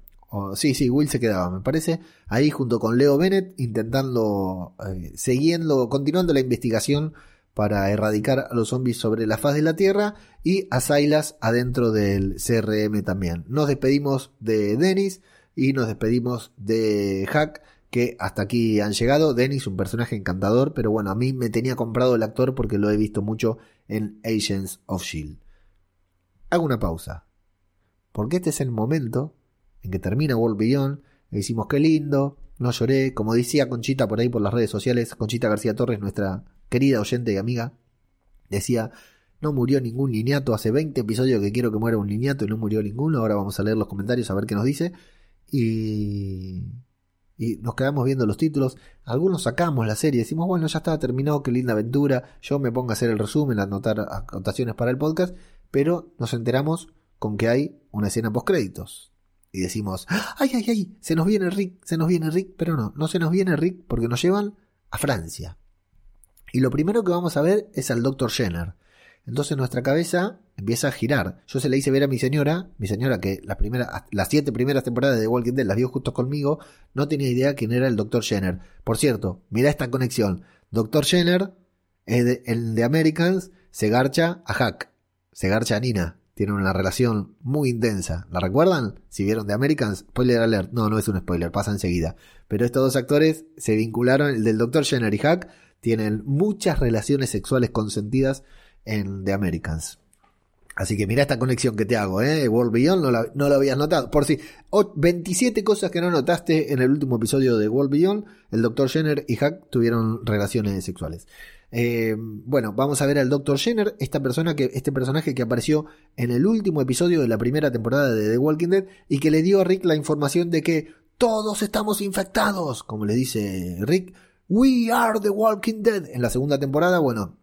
Sí, sí, Will se quedaba, me parece, ahí junto con Leo Bennett, intentando, eh, siguiendo, continuando la investigación para erradicar a los zombies sobre la faz de la Tierra y a Silas adentro del CRM también. Nos despedimos de Dennis y nos despedimos de Hack, que hasta aquí han llegado. Dennis, un personaje encantador, pero bueno, a mí me tenía comprado el actor porque lo he visto mucho en Agents of Shield. Hago una pausa, porque este es el momento en que termina World Beyond, le decimos qué lindo, no lloré, como decía Conchita por ahí por las redes sociales, Conchita García Torres, nuestra querida oyente y amiga, decía, no murió ningún lineato, hace 20 episodios que quiero que muera un lineato y no murió ninguno, ahora vamos a leer los comentarios a ver qué nos dice, y, y nos quedamos viendo los títulos, algunos sacamos la serie, decimos, bueno, ya estaba terminado, qué linda aventura, yo me pongo a hacer el resumen, a anotar anotaciones para el podcast, pero nos enteramos con que hay una escena post créditos y decimos, ay, ay, ay, se nos viene Rick, se nos viene Rick, pero no, no se nos viene Rick porque nos llevan a Francia. Y lo primero que vamos a ver es al Dr. Jenner. Entonces nuestra cabeza empieza a girar. Yo se le hice ver a mi señora, mi señora que las, las siete primeras temporadas de Walking Dead las vio justo conmigo, no tenía idea quién era el Dr. Jenner. Por cierto, mira esta conexión. Dr. Jenner, es el de Americans, se garcha a Hack, se garcha a Nina tienen una relación muy intensa. ¿La recuerdan? Si vieron The Americans, spoiler alert. No, no es un spoiler, pasa enseguida. Pero estos dos actores se vincularon, el del Dr. Jenner y Hack, tienen muchas relaciones sexuales consentidas en The Americans. Así que mira esta conexión que te hago, ¿eh? World Beyond no la, no habías notado. Por si 27 cosas que no notaste en el último episodio de World Beyond, el Dr. Jenner y Hack tuvieron relaciones sexuales. Eh, bueno, vamos a ver al Dr. Jenner, esta persona que, este personaje que apareció en el último episodio de la primera temporada de The Walking Dead y que le dio a Rick la información de que todos estamos infectados, como le dice Rick. We are the Walking Dead. En la segunda temporada, bueno,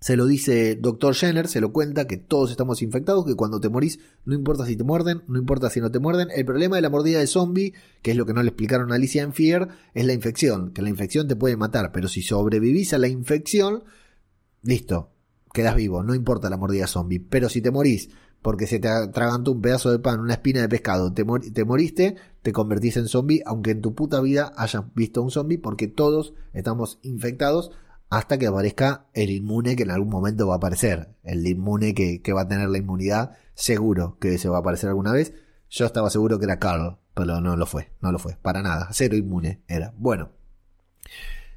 se lo dice Dr. Jenner, se lo cuenta que todos estamos infectados, que cuando te morís, no importa si te muerden, no importa si no te muerden. El problema de la mordida de zombie, que es lo que no le explicaron a Alicia en Fear, es la infección, que la infección te puede matar, pero si sobrevivís a la infección, listo, quedas vivo, no importa la mordida zombie. Pero si te morís porque se te atragantó un pedazo de pan, una espina de pescado, te, te moriste, te convertís en zombie, aunque en tu puta vida hayas visto un zombie, porque todos estamos infectados hasta que aparezca el inmune que en algún momento va a aparecer. El inmune que, va a tener la inmunidad, seguro que se va a aparecer alguna vez. Yo estaba seguro que era Carl, pero no lo fue, no lo fue, para nada, cero inmune era. Bueno,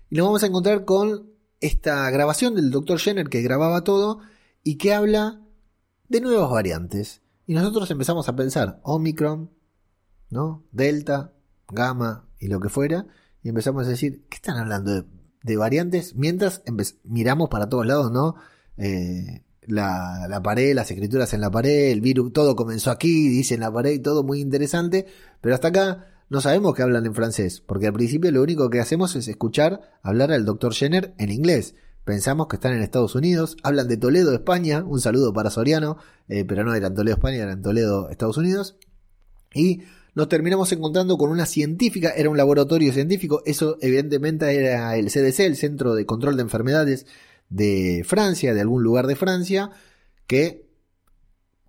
y nos vamos a encontrar con esta grabación del Dr. Jenner que grababa todo y que habla de nuevas variantes. Y nosotros empezamos a pensar, Omicron, ¿no? Delta, Gamma y lo que fuera, y empezamos a decir, ¿qué están hablando de de variantes mientras miramos para todos lados, ¿no? Eh, la, la, pared, las escrituras en la pared, el virus, todo comenzó aquí, dice en la pared, todo muy interesante, pero hasta acá no sabemos que hablan en francés, porque al principio lo único que hacemos es escuchar hablar al doctor Jenner en inglés. Pensamos que están en Estados Unidos, hablan de Toledo, España, un saludo para Soriano, eh, pero no eran Toledo, España, eran Toledo, Estados Unidos. Y nos terminamos encontrando con una científica, era un laboratorio científico, eso evidentemente era el CDC, el Centro de Control de Enfermedades de Francia, de algún lugar de Francia, que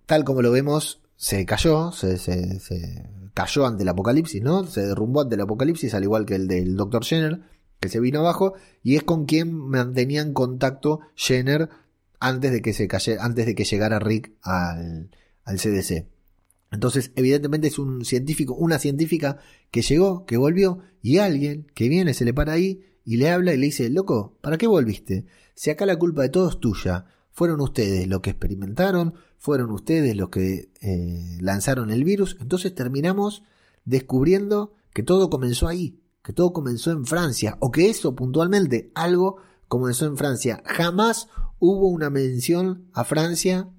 tal como lo vemos se cayó, se, cayó ante el apocalipsis, ¿no? Se derrumbó ante el apocalipsis, al igual que el del Dr. Jenner, que se vino abajo, y es con quien mantenían contacto Jenner antes de que se antes de que llegara Rick al CDC. Entonces, evidentemente es un científico, una científica que llegó, que volvió, y alguien que viene, se le para ahí y le habla y le dice, loco, ¿para qué volviste? Si acá la culpa de todo es tuya, fueron ustedes los que experimentaron, fueron ustedes los que eh, lanzaron el virus, entonces terminamos descubriendo que todo comenzó ahí, que todo comenzó en Francia, o que eso puntualmente, algo comenzó en Francia. Jamás hubo una mención a Francia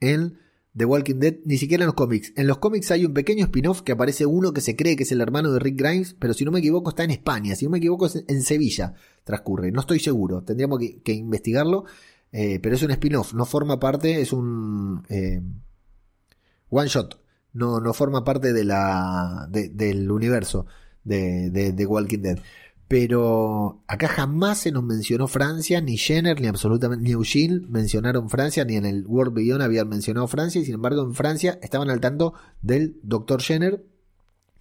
en The Walking Dead, ni siquiera en los cómics. En los cómics hay un pequeño spin-off que aparece uno que se cree que es el hermano de Rick Grimes, pero si no me equivoco está en España, si no me equivoco es en Sevilla, transcurre. No estoy seguro, tendríamos que, investigarlo, eh, pero es un spin-off, no forma parte, es un eh, one shot, no, no forma parte de la, del universo de, de, de Walking Dead pero acá jamás se nos mencionó Francia, ni Jenner, ni absolutamente, ni Eugene mencionaron Francia, ni en el World Beyond habían mencionado Francia, y sin embargo en Francia estaban al tanto del Dr. Jenner,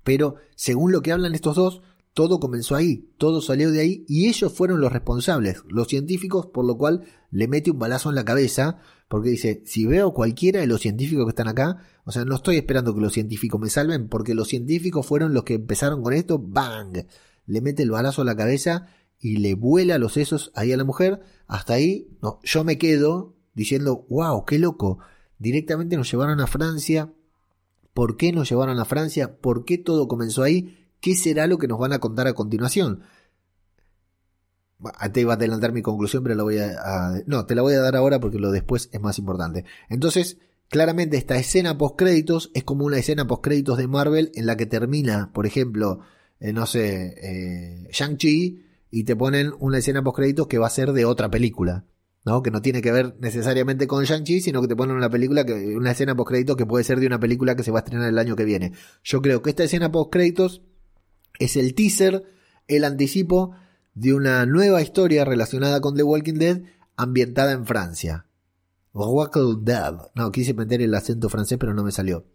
pero según lo que hablan estos dos, todo comenzó ahí, todo salió de ahí, y ellos fueron los responsables, los científicos, por lo cual le mete un balazo en la cabeza, porque dice, si veo cualquiera de los científicos que están acá, o sea, no estoy esperando que los científicos me salven, porque los científicos fueron los que empezaron con esto, bang le mete el balazo a la cabeza y le vuela los sesos ahí a la mujer. Hasta ahí, no, yo me quedo diciendo, wow, qué loco. Directamente nos llevaron a Francia. ¿Por qué nos llevaron a Francia? ¿Por qué todo comenzó ahí? ¿Qué será lo que nos van a contar a continuación? Te iba a adelantar mi conclusión, pero la voy a, No, te la voy a dar ahora porque lo después es más importante. Entonces, claramente esta escena post créditos es como una escena post créditos de Marvel en la que termina, por ejemplo, eh, no sé, eh, Shang-Chi y te ponen una escena post créditos que va a ser de otra película. ¿no? Que no tiene que ver necesariamente con Shang-Chi, sino que te ponen una película que, una escena post créditos que puede ser de una película que se va a estrenar el año que viene. Yo creo que esta escena post créditos es el teaser, el anticipo de una nueva historia relacionada con The Walking Dead ambientada en Francia. Walking Dead. No, quise meter el acento francés, pero no me salió.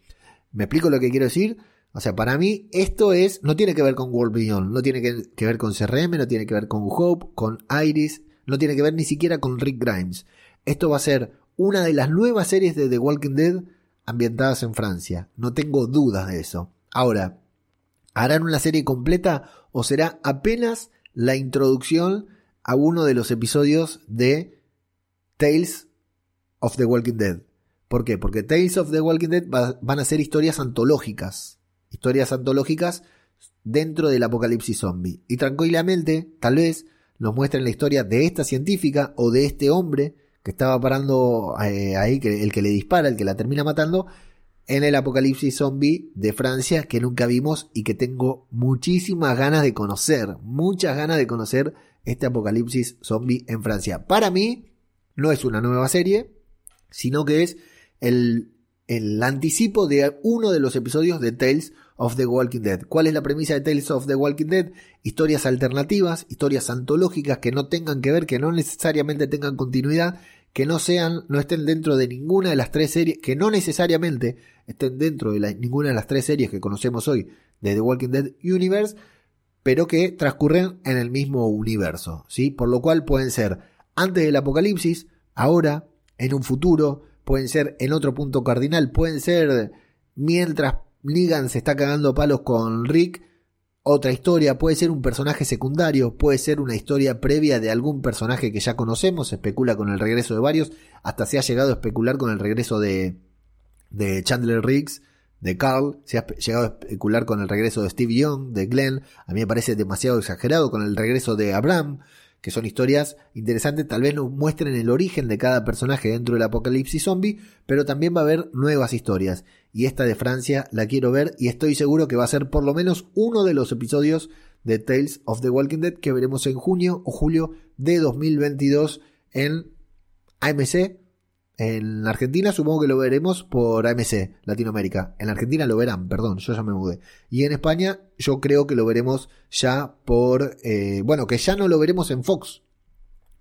¿Me explico lo que quiero decir? O sea, para mí esto es, no tiene que ver con World Beyond, no tiene que, ver con CRM, no tiene que ver con Hope, con Iris, no tiene que ver ni siquiera con Rick Grimes. Esto va a ser una de las nuevas series de The Walking Dead ambientadas en Francia. No tengo dudas de eso. Ahora, ¿harán una serie completa o será apenas la introducción a uno de los episodios de Tales of the Walking Dead? ¿Por qué? Porque Tales of the Walking Dead van a ser historias antológicas historias antológicas dentro del apocalipsis zombie. Y tranquilamente, tal vez, nos muestren la historia de esta científica o de este hombre que estaba parando eh, ahí, que, el que le dispara, el que la termina matando, en el apocalipsis zombie de Francia que nunca vimos y que tengo muchísimas ganas de conocer, muchas ganas de conocer este apocalipsis zombie en Francia. Para mí, no es una nueva serie, sino que es el el anticipo de uno de los episodios de Tales of the Walking Dead. ¿Cuál es la premisa de Tales of the Walking Dead? Historias alternativas, historias antológicas que no tengan que ver, que no necesariamente tengan continuidad, que no sean, no estén dentro de ninguna de las tres series, que no necesariamente estén dentro de ninguna de las tres series que conocemos hoy de The Walking Dead Universe, pero que transcurren en el mismo universo, ¿sí? Por lo cual pueden ser antes del apocalipsis, ahora, en un futuro, pueden ser en otro punto cardinal, pueden ser mientras Negan se está cagando palos con Rick, otra historia, puede ser un personaje secundario, puede ser una historia previa de algún personaje que ya conocemos, se especula con el regreso de varios, hasta se ha llegado a especular con el regreso de, de Chandler Riggs, de Carl, se ha llegado a especular con el regreso de Steve Young, de Glenn, a mí me parece demasiado exagerado con el regreso de Abraham, que son historias interesantes, tal vez nos muestren el origen de cada personaje dentro del apocalipsis zombie, pero también va a haber nuevas historias. Y esta de Francia la quiero ver y estoy seguro que va a ser por lo menos uno de los episodios de Tales of the Walking Dead que veremos en junio o julio de 2022 en AMC en Argentina supongo que lo veremos por AMC, Latinoamérica. En Argentina lo verán, perdón, yo ya me mudé. Y en España yo creo que lo veremos ya por... Eh, bueno, que ya no lo veremos en Fox.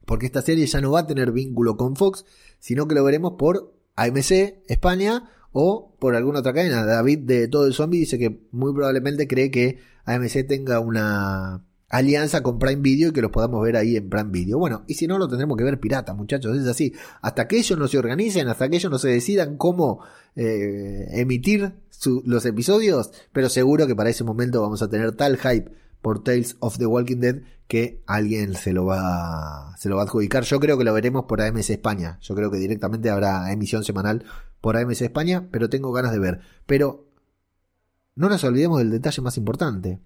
Porque esta serie ya no va a tener vínculo con Fox, sino que lo veremos por AMC, España, o por alguna otra cadena. David de Todo el Zombie dice que muy probablemente cree que AMC tenga una alianza con Prime Video y que los podamos ver ahí en Prime Video. Bueno, y si no, lo tendremos que ver pirata, muchachos, es así. Hasta que ellos no se organicen, hasta que ellos no se decidan cómo eh, emitir los episodios, pero seguro que para ese momento vamos a tener tal hype por Tales of the Walking Dead que alguien se lo va se lo va a adjudicar. Yo creo que lo veremos por AMC España. Yo creo que directamente habrá emisión semanal por AMC España, pero tengo ganas de ver. Pero no nos olvidemos del detalle más importante.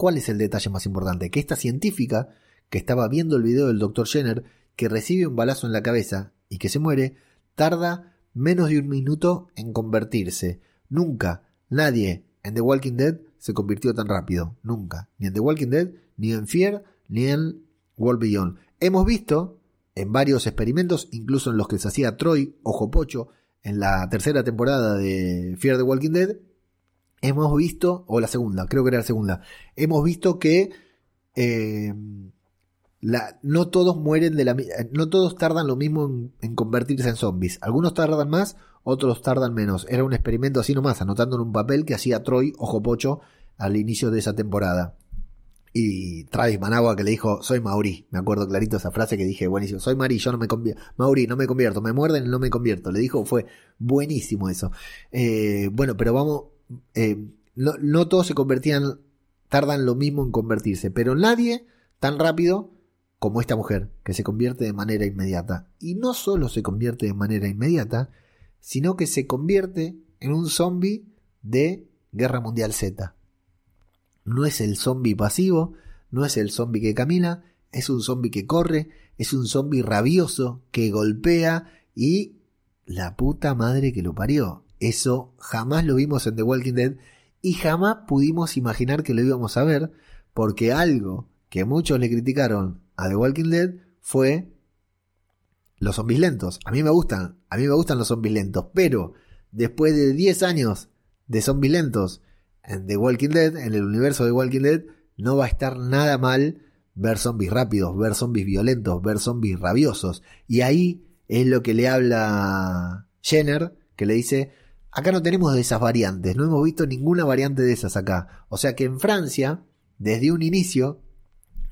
¿Cuál es el detalle más importante? Que esta científica, que estaba viendo el video del Dr. Jenner, que recibe un balazo en la cabeza y que se muere, tarda menos de un minuto en convertirse. Nunca, nadie en The Walking Dead se convirtió tan rápido. Nunca. Ni en The Walking Dead, ni en Fear, ni en World Beyond. Hemos visto en varios experimentos, incluso en los que se hacía Troy, Ojo Pocho, en la tercera temporada de Fear the Walking Dead, hemos visto, o la segunda, creo que era la segunda, hemos visto que eh, no todos mueren de la no todos tardan lo mismo en, en, convertirse en zombies. Algunos tardan más, otros tardan menos. Era un experimento así nomás, anotando en un papel que hacía Troy Ojo Pocho al inicio de esa temporada. Y Travis Managua que le dijo, soy Mauri. Me acuerdo clarito esa frase que dije, buenísimo, soy Mauri, yo no me convierto. Mauri, no me convierto, me muerden, no me convierto. Le dijo, fue buenísimo eso. Eh, bueno, pero vamos, eh, no, no todos se convertían, tardan lo mismo en convertirse, pero nadie tan rápido como esta mujer, que se convierte de manera inmediata. Y no solo se convierte de manera inmediata, sino que se convierte en un zombie de Guerra Mundial Z. No es el zombie pasivo, no es el zombie que camina, es un zombie que corre, es un zombie rabioso que golpea y la puta madre que lo parió. Eso jamás lo vimos en The Walking Dead y jamás pudimos imaginar que lo íbamos a ver porque algo que muchos le criticaron a The Walking Dead fue los zombies lentos. A mí me gustan, a mí me gustan los zombies lentos, pero después de 10 años de zombies lentos en The Walking Dead, en el universo de Walking Dead, no va a estar nada mal ver zombies rápidos, ver zombies violentos, ver zombies rabiosos. Y ahí es lo que le habla Jenner, que le dice, acá no tenemos de esas variantes, no hemos visto ninguna variante de esas acá. O sea que en Francia, desde un inicio,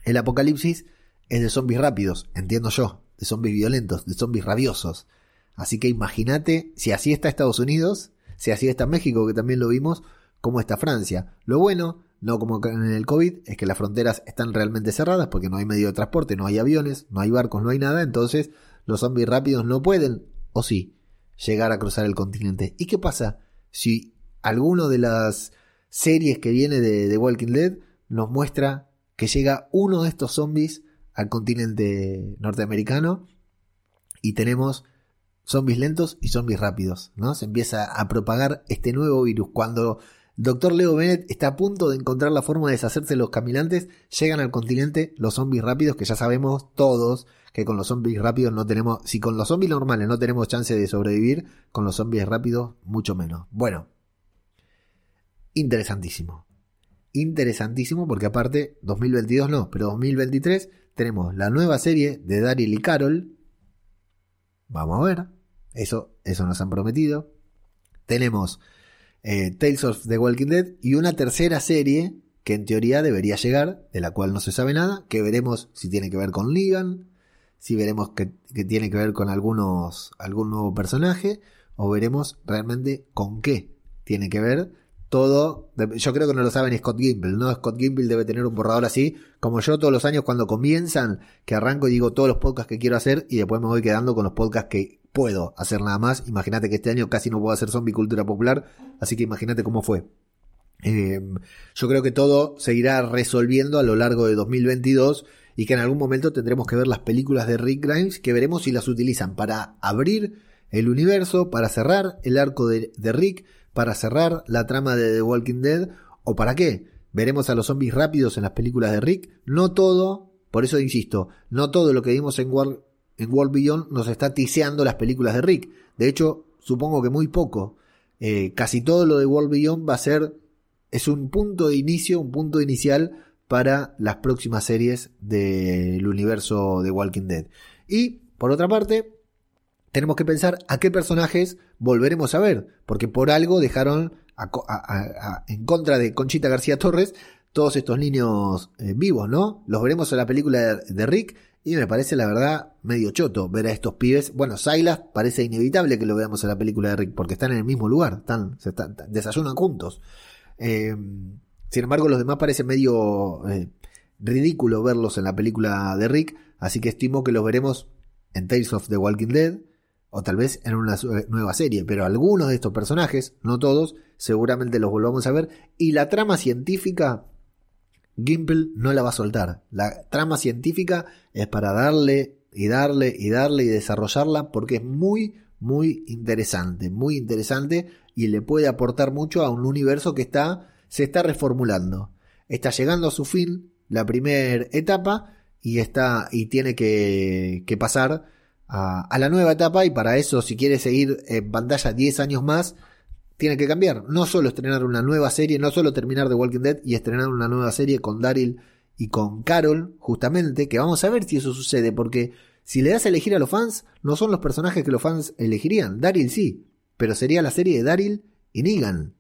el apocalipsis es de zombies rápidos, entiendo yo, de zombies violentos, de zombies rabiosos. Así que imagínate si así está Estados Unidos, si así está México, que también lo vimos, como está Francia. Lo bueno, no como en el COVID, es que las fronteras están realmente cerradas porque no hay medio de transporte, no hay aviones, no hay barcos, no hay nada, entonces los zombies rápidos no pueden, o sí, llegar a cruzar el continente. ¿Y qué pasa si alguno de las series que viene de, Walking Dead nos muestra que llega uno de estos zombies al continente norteamericano y tenemos zombies lentos y zombies rápidos, ¿no? Se empieza a propagar este nuevo virus. Cuando Doctor Leo Bennett está a punto de encontrar la forma de deshacerse de los caminantes. Llegan al continente los zombies rápidos, que ya sabemos todos que con los zombies rápidos no tenemos. Si con los zombies normales no tenemos chance de sobrevivir, con los zombies rápidos, mucho menos. Bueno, interesantísimo. Interesantísimo porque aparte, 2022 no, pero 2023 tenemos la nueva serie de Daryl y Carol. Vamos a ver. Eso, eso nos han prometido. Tenemos eh, Tales of the Walking Dead y una tercera serie que en teoría debería llegar, de la cual no se sabe nada, que veremos si tiene que ver con Negan, si veremos que, tiene que ver con algunos, algún nuevo personaje, o veremos realmente con qué tiene que ver todo. Yo creo que no lo saben Scott Gimble, ¿no? Scott Gimble debe tener un borrador así, como yo todos los años cuando comienzan, que arranco y digo todos los podcasts que quiero hacer y después me voy quedando con los podcasts que puedo hacer nada más. Imagínate que este año casi no puedo hacer zombie cultura popular, así que imagínate cómo fue. Eh, yo creo que todo se irá resolviendo a lo largo de 2022 y que en algún momento tendremos que ver las películas de Rick Grimes que veremos si las utilizan para abrir el universo, para cerrar el arco de, de Rick, para cerrar la trama de The Walking Dead o para qué. Veremos a los zombies rápidos en las películas de Rick. No todo, por eso insisto, no todo lo que vimos en World en World Beyond nos está tiseando las películas de Rick. De hecho, supongo que muy poco. Eh, casi todo lo de World Beyond va a ser. Es un punto de inicio, un punto inicial para las próximas series del universo de Walking Dead. Y, por otra parte, tenemos que pensar a qué personajes volveremos a ver, porque por algo dejaron en contra de Conchita García Torres todos estos niños eh, vivos, ¿no? Los veremos en la película de Rick y me parece, la verdad, medio choto ver a estos pibes. Bueno, Silas parece inevitable que lo veamos en la película de Rick, porque están en el mismo lugar, están, desayunan juntos. Eh, sin embargo, los demás parece medio eh, ridículo verlos en la película de Rick, así que estimo que los veremos en Tales of the Walking Dead, o tal vez en una nueva serie, pero algunos de estos personajes, no todos, seguramente los volvamos a ver, y la trama científica Gimple no la va a soltar. La trama científica es para darle y darle y darle y desarrollarla porque es muy, muy interesante, muy interesante y le puede aportar mucho a un universo que está, se está reformulando. Está llegando a su fin la primera etapa y está, y tiene que, que pasar a, a, la nueva etapa y para eso si quiere seguir en pantalla 10 años más, tiene que cambiar. No solo estrenar una nueva serie, no solo terminar The Walking Dead y estrenar una nueva serie con Daryl y con Carol, justamente, que vamos a ver si eso sucede, porque si le das a elegir a los fans, no son los personajes que los fans elegirían. Daryl sí, pero sería la serie de Daryl y Negan.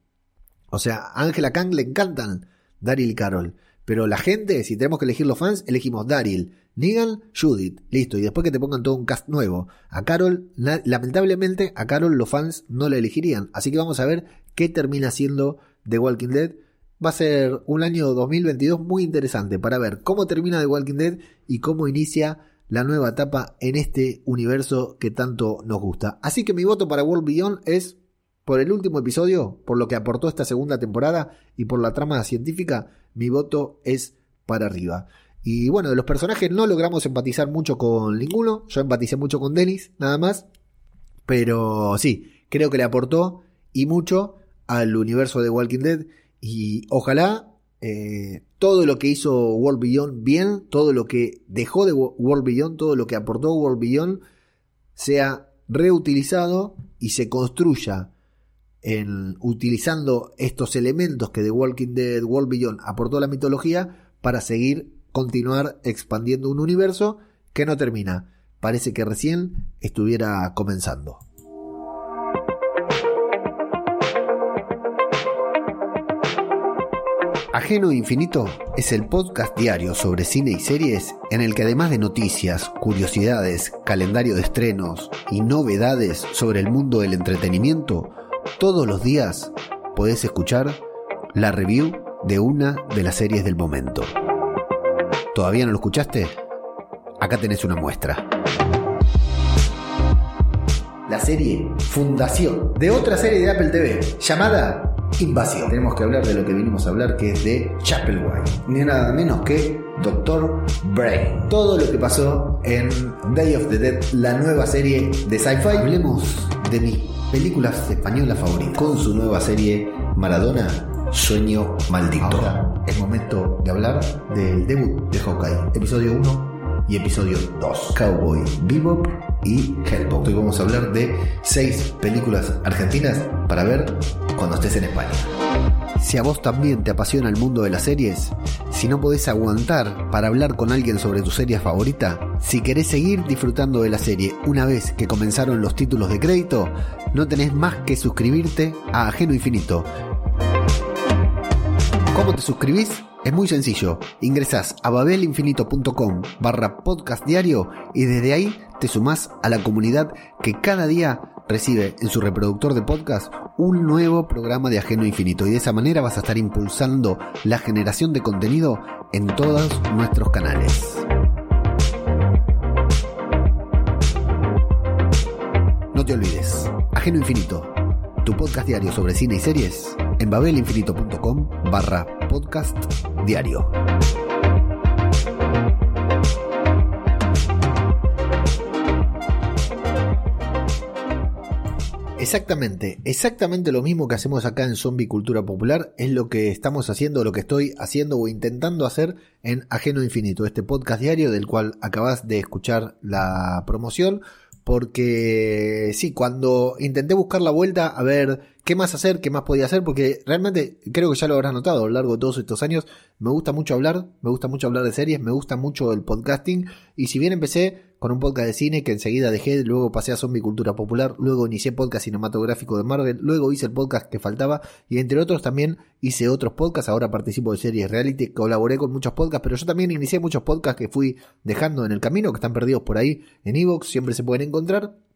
O sea, a Angela Kang le encantan Daryl y Carol. Pero la gente, si tenemos que elegir los fans, elegimos Daryl, Negan, Judith. Listo. Y después que te pongan todo un cast nuevo. A Carol, lamentablemente, a Carol los fans no la elegirían. Así que vamos a ver qué termina siendo The Walking Dead. Va a ser un año 2022 muy interesante para ver cómo termina The Walking Dead y cómo inicia la nueva etapa en este universo que tanto nos gusta. Así que mi voto para World Beyond es por el último episodio, por lo que aportó esta segunda temporada y por la trama científica, mi voto es para arriba. Y bueno, de los personajes no logramos empatizar mucho con ninguno. Yo empaticé mucho con Dennis, nada más. Pero sí, creo que le aportó y mucho al universo de Walking Dead. Y ojalá eh, todo lo que hizo World Beyond bien, todo lo que dejó de World Beyond, todo lo que aportó World Beyond, sea reutilizado y se construya en utilizando estos elementos que The Walking Dead World Beyond aportó a la mitología para seguir continuar expandiendo un universo que no termina. Parece que recién estuviera comenzando. Ajeno Infinito es el podcast diario sobre cine y series en el que además de noticias, curiosidades, calendario de estrenos y novedades sobre el mundo del entretenimiento, todos los días podés escuchar la review de una de las series del momento. ¿Todavía no lo escuchaste? Acá tenés una muestra. La serie Fundación de otra serie de Apple TV llamada invasión. Tenemos que hablar de lo que vinimos a hablar, que es de Chapelwhite. Ni nada menos que Doctor Brain. Todo lo que pasó en Day of the Dead, la nueva serie de sci-fi. Hablemos de mis películas españolas favoritas. Con su nueva serie Maradona, Sueño Maldito. Ahora es momento de hablar del debut de Hawkeye, episodio 1 y episodio 2. Cowboy Bebop y Hellboy. Hoy vamos a hablar de seis películas argentinas para ver cuando estés en España. Si a vos también te apasiona el mundo de las series, si no podés aguantar para hablar con alguien sobre tu serie favorita, si querés seguir disfrutando de la serie una vez que comenzaron los títulos de crédito, no tenés más que suscribirte a Ajeno Infinito. ¿Cómo te suscribís? Es muy sencillo. Ingresás a babelinfinito.com barra podcast diario y desde ahí te sumás a la comunidad que cada día recibe en su reproductor de podcast un nuevo programa de Ajeno Infinito y de esa manera vas a estar impulsando la generación de contenido en todos nuestros canales. No te olvides, Ajeno Infinito, tu podcast diario sobre cine y series en babelinfinito.com barra podcast diario. Exactamente, exactamente lo mismo que hacemos acá en Zombie Cultura Popular es lo que estamos haciendo, lo que estoy haciendo o intentando hacer en Ajeno Infinito, este podcast diario del cual acabas de escuchar la promoción, porque sí, cuando intenté buscar la vuelta a ver qué más hacer, qué más podía hacer, porque realmente creo que ya lo habrás notado a lo largo de todos estos años, me gusta mucho hablar, me gusta mucho hablar de series, me gusta mucho el podcasting, y si bien empecé con un podcast de cine que enseguida dejé, luego pasé a Zombie Cultura Popular, luego inicié podcast cinematográfico de Marvel, luego hice el podcast que faltaba y entre otros también hice otros podcasts, ahora participo de series reality, colaboré con muchos podcasts, pero yo también inicié muchos podcasts que fui dejando en el camino, que están perdidos por ahí en Evox, siempre se pueden encontrar.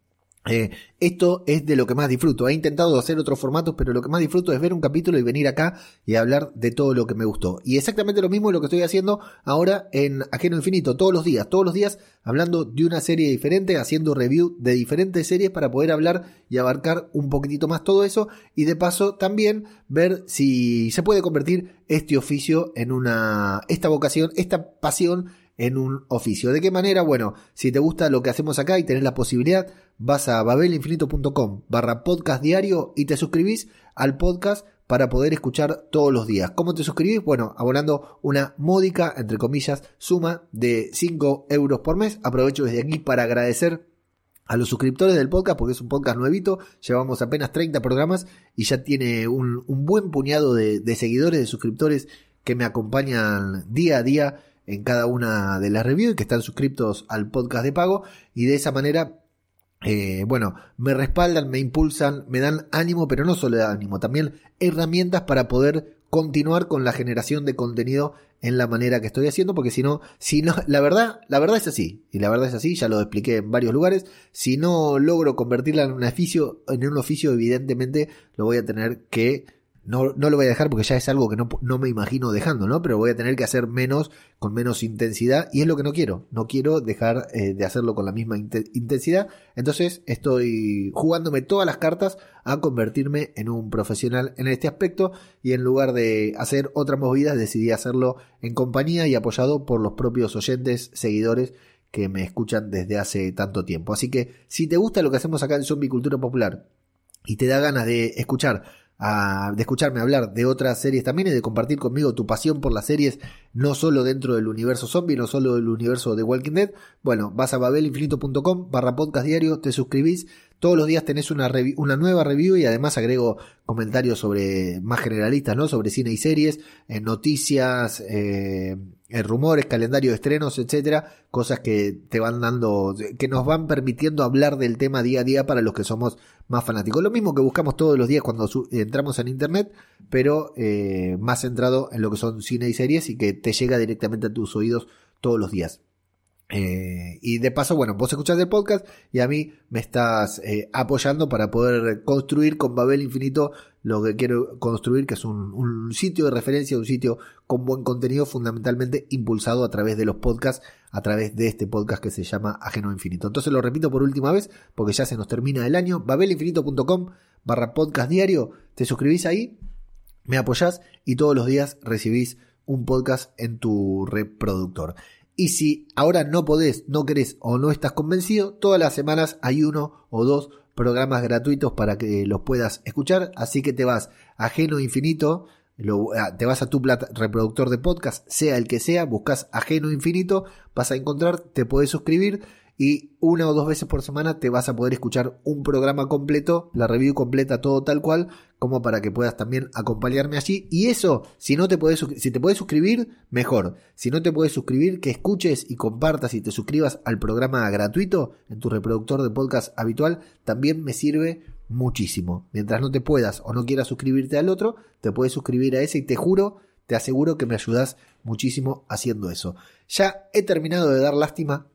Eh, esto es de lo que más disfruto. He intentado hacer otros formatos, pero lo que más disfruto es ver un capítulo y venir acá y hablar de todo lo que me gustó. Y exactamente lo mismo es lo que estoy haciendo ahora en Ajeno Infinito, todos los días, todos los días hablando de una serie diferente, haciendo review de diferentes series para poder hablar y abarcar un poquitito más todo eso y de paso también ver si se puede convertir este oficio en una, esta vocación, esta pasión en un oficio. ¿De qué manera? Bueno, si te gusta lo que hacemos acá y tenés la posibilidad, vas a babelinfinito.com barra podcast diario y te suscribís al podcast para poder escuchar todos los días. ¿Cómo te suscribís? Bueno, abonando una módica, entre comillas, suma de 5 euros por mes. Aprovecho desde aquí para agradecer a los suscriptores del podcast, porque es un podcast nuevito, llevamos apenas 30 programas y ya tiene un, buen puñado de, de, seguidores, de suscriptores que me acompañan día a día en cada una de las reviews y que están suscriptos al podcast de pago. Y de esa manera eh, bueno, me respaldan, me impulsan, me dan ánimo, pero no solo ánimo, también herramientas para poder continuar con la generación de contenido en la manera que estoy haciendo, porque si no, si no, la verdad, la verdad es así, y la verdad es así, ya lo expliqué en varios lugares, si no logro convertirla en un oficio, en un oficio, evidentemente lo voy a tener que no, no lo voy a dejar porque ya es algo que no, no, me imagino dejando, ¿no? Pero voy a tener que hacer menos, con menos intensidad, y es lo que no quiero. No quiero dejar eh, de hacerlo con la misma intensidad. Entonces estoy jugándome todas las cartas a convertirme en un profesional en este aspecto, y en lugar de hacer otras movidas, decidí hacerlo en compañía y apoyado por los propios oyentes, seguidores que me escuchan desde hace tanto tiempo. Así que si te gusta lo que hacemos acá en Zombie Cultura Popular y te da ganas de escuchar de escucharme hablar de otras series también y de compartir conmigo tu pasión por las series, no solo dentro del universo zombie, no solo del universo de Walking Dead. Bueno, vas a babelinfinito.com barra podcast diario, te suscribís, todos los días tenés una, una nueva review y además agrego comentarios sobre más generalistas, ¿no? Sobre cine y series, eh, noticias, eh, eh, rumores, calendario de estrenos, etcétera, cosas que te van dando, que nos van permitiendo hablar del tema día a día para los que somos más fanáticos. Lo mismo que buscamos todos los días cuando entramos en internet, pero eh, más centrado en lo que son cine y series y que te llega directamente a tus oídos todos los días. Eh, y de paso, bueno, vos escuchás el podcast y a mí me estás eh, apoyando para poder construir con Babel Infinito lo que quiero construir, que es un, sitio de referencia, un sitio con buen contenido, fundamentalmente impulsado a través de los podcasts, a través de este podcast que se llama Ajeno Infinito. Entonces lo repito por última vez, porque ya se nos termina el año, babelinfinito.com barra podcast diario, te suscribís ahí, me apoyás y todos los días recibís un podcast en tu reproductor. Y si ahora no podés, no querés o no estás convencido, todas las semanas hay uno o dos programas gratuitos para que los puedas escuchar. Así que te vas a Ajeno Infinito, ah, te vas a tu reproductor de podcast, sea el que sea, buscas Ajeno Infinito, vas a encontrar, te podés suscribir y una o dos veces por semana te vas a poder escuchar un programa completo, la review completa, todo tal cual, como para que puedas también acompañarme allí. Y eso, si no te puedes, si te puedes suscribir, mejor. Si no te puedes suscribir, que escuches y compartas y te suscribas al programa gratuito en tu reproductor de podcast habitual, también me sirve muchísimo. Mientras no te puedas o no quieras suscribirte al otro, te puedes suscribir a ese y te juro, te aseguro que me ayudas muchísimo haciendo eso. Ya he terminado de dar lástima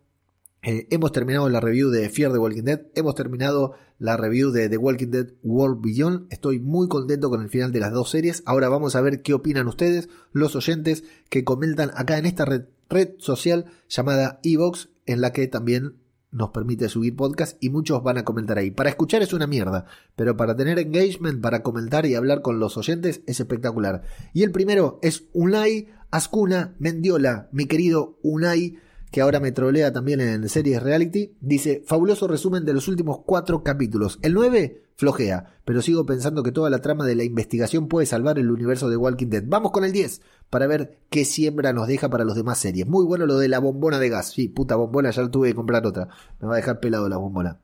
eh, hemos terminado la review de Fear the Walking Dead, hemos terminado la review de The Walking Dead World Beyond. Estoy muy contento con el final de las dos series. Ahora vamos a ver qué opinan ustedes, los oyentes, que comentan acá en esta red, social llamada Evox, en la que también nos permite subir podcast y muchos van a comentar ahí. Para escuchar es una mierda, pero para tener engagement, para comentar y hablar con los oyentes es espectacular. Y el primero es Unai Ascuna Mendiola, mi querido Unai que ahora me trolea también en series reality, dice, fabuloso resumen de los últimos cuatro capítulos. El 9 flojea, pero sigo pensando que toda la trama de la investigación puede salvar el universo de Walking Dead. Vamos con el 10 para ver qué siembra nos deja para los demás series. Muy bueno lo de la bombona de gas. Sí, puta bombona, ya tuve que comprar otra. Me va a dejar pelado la bombona.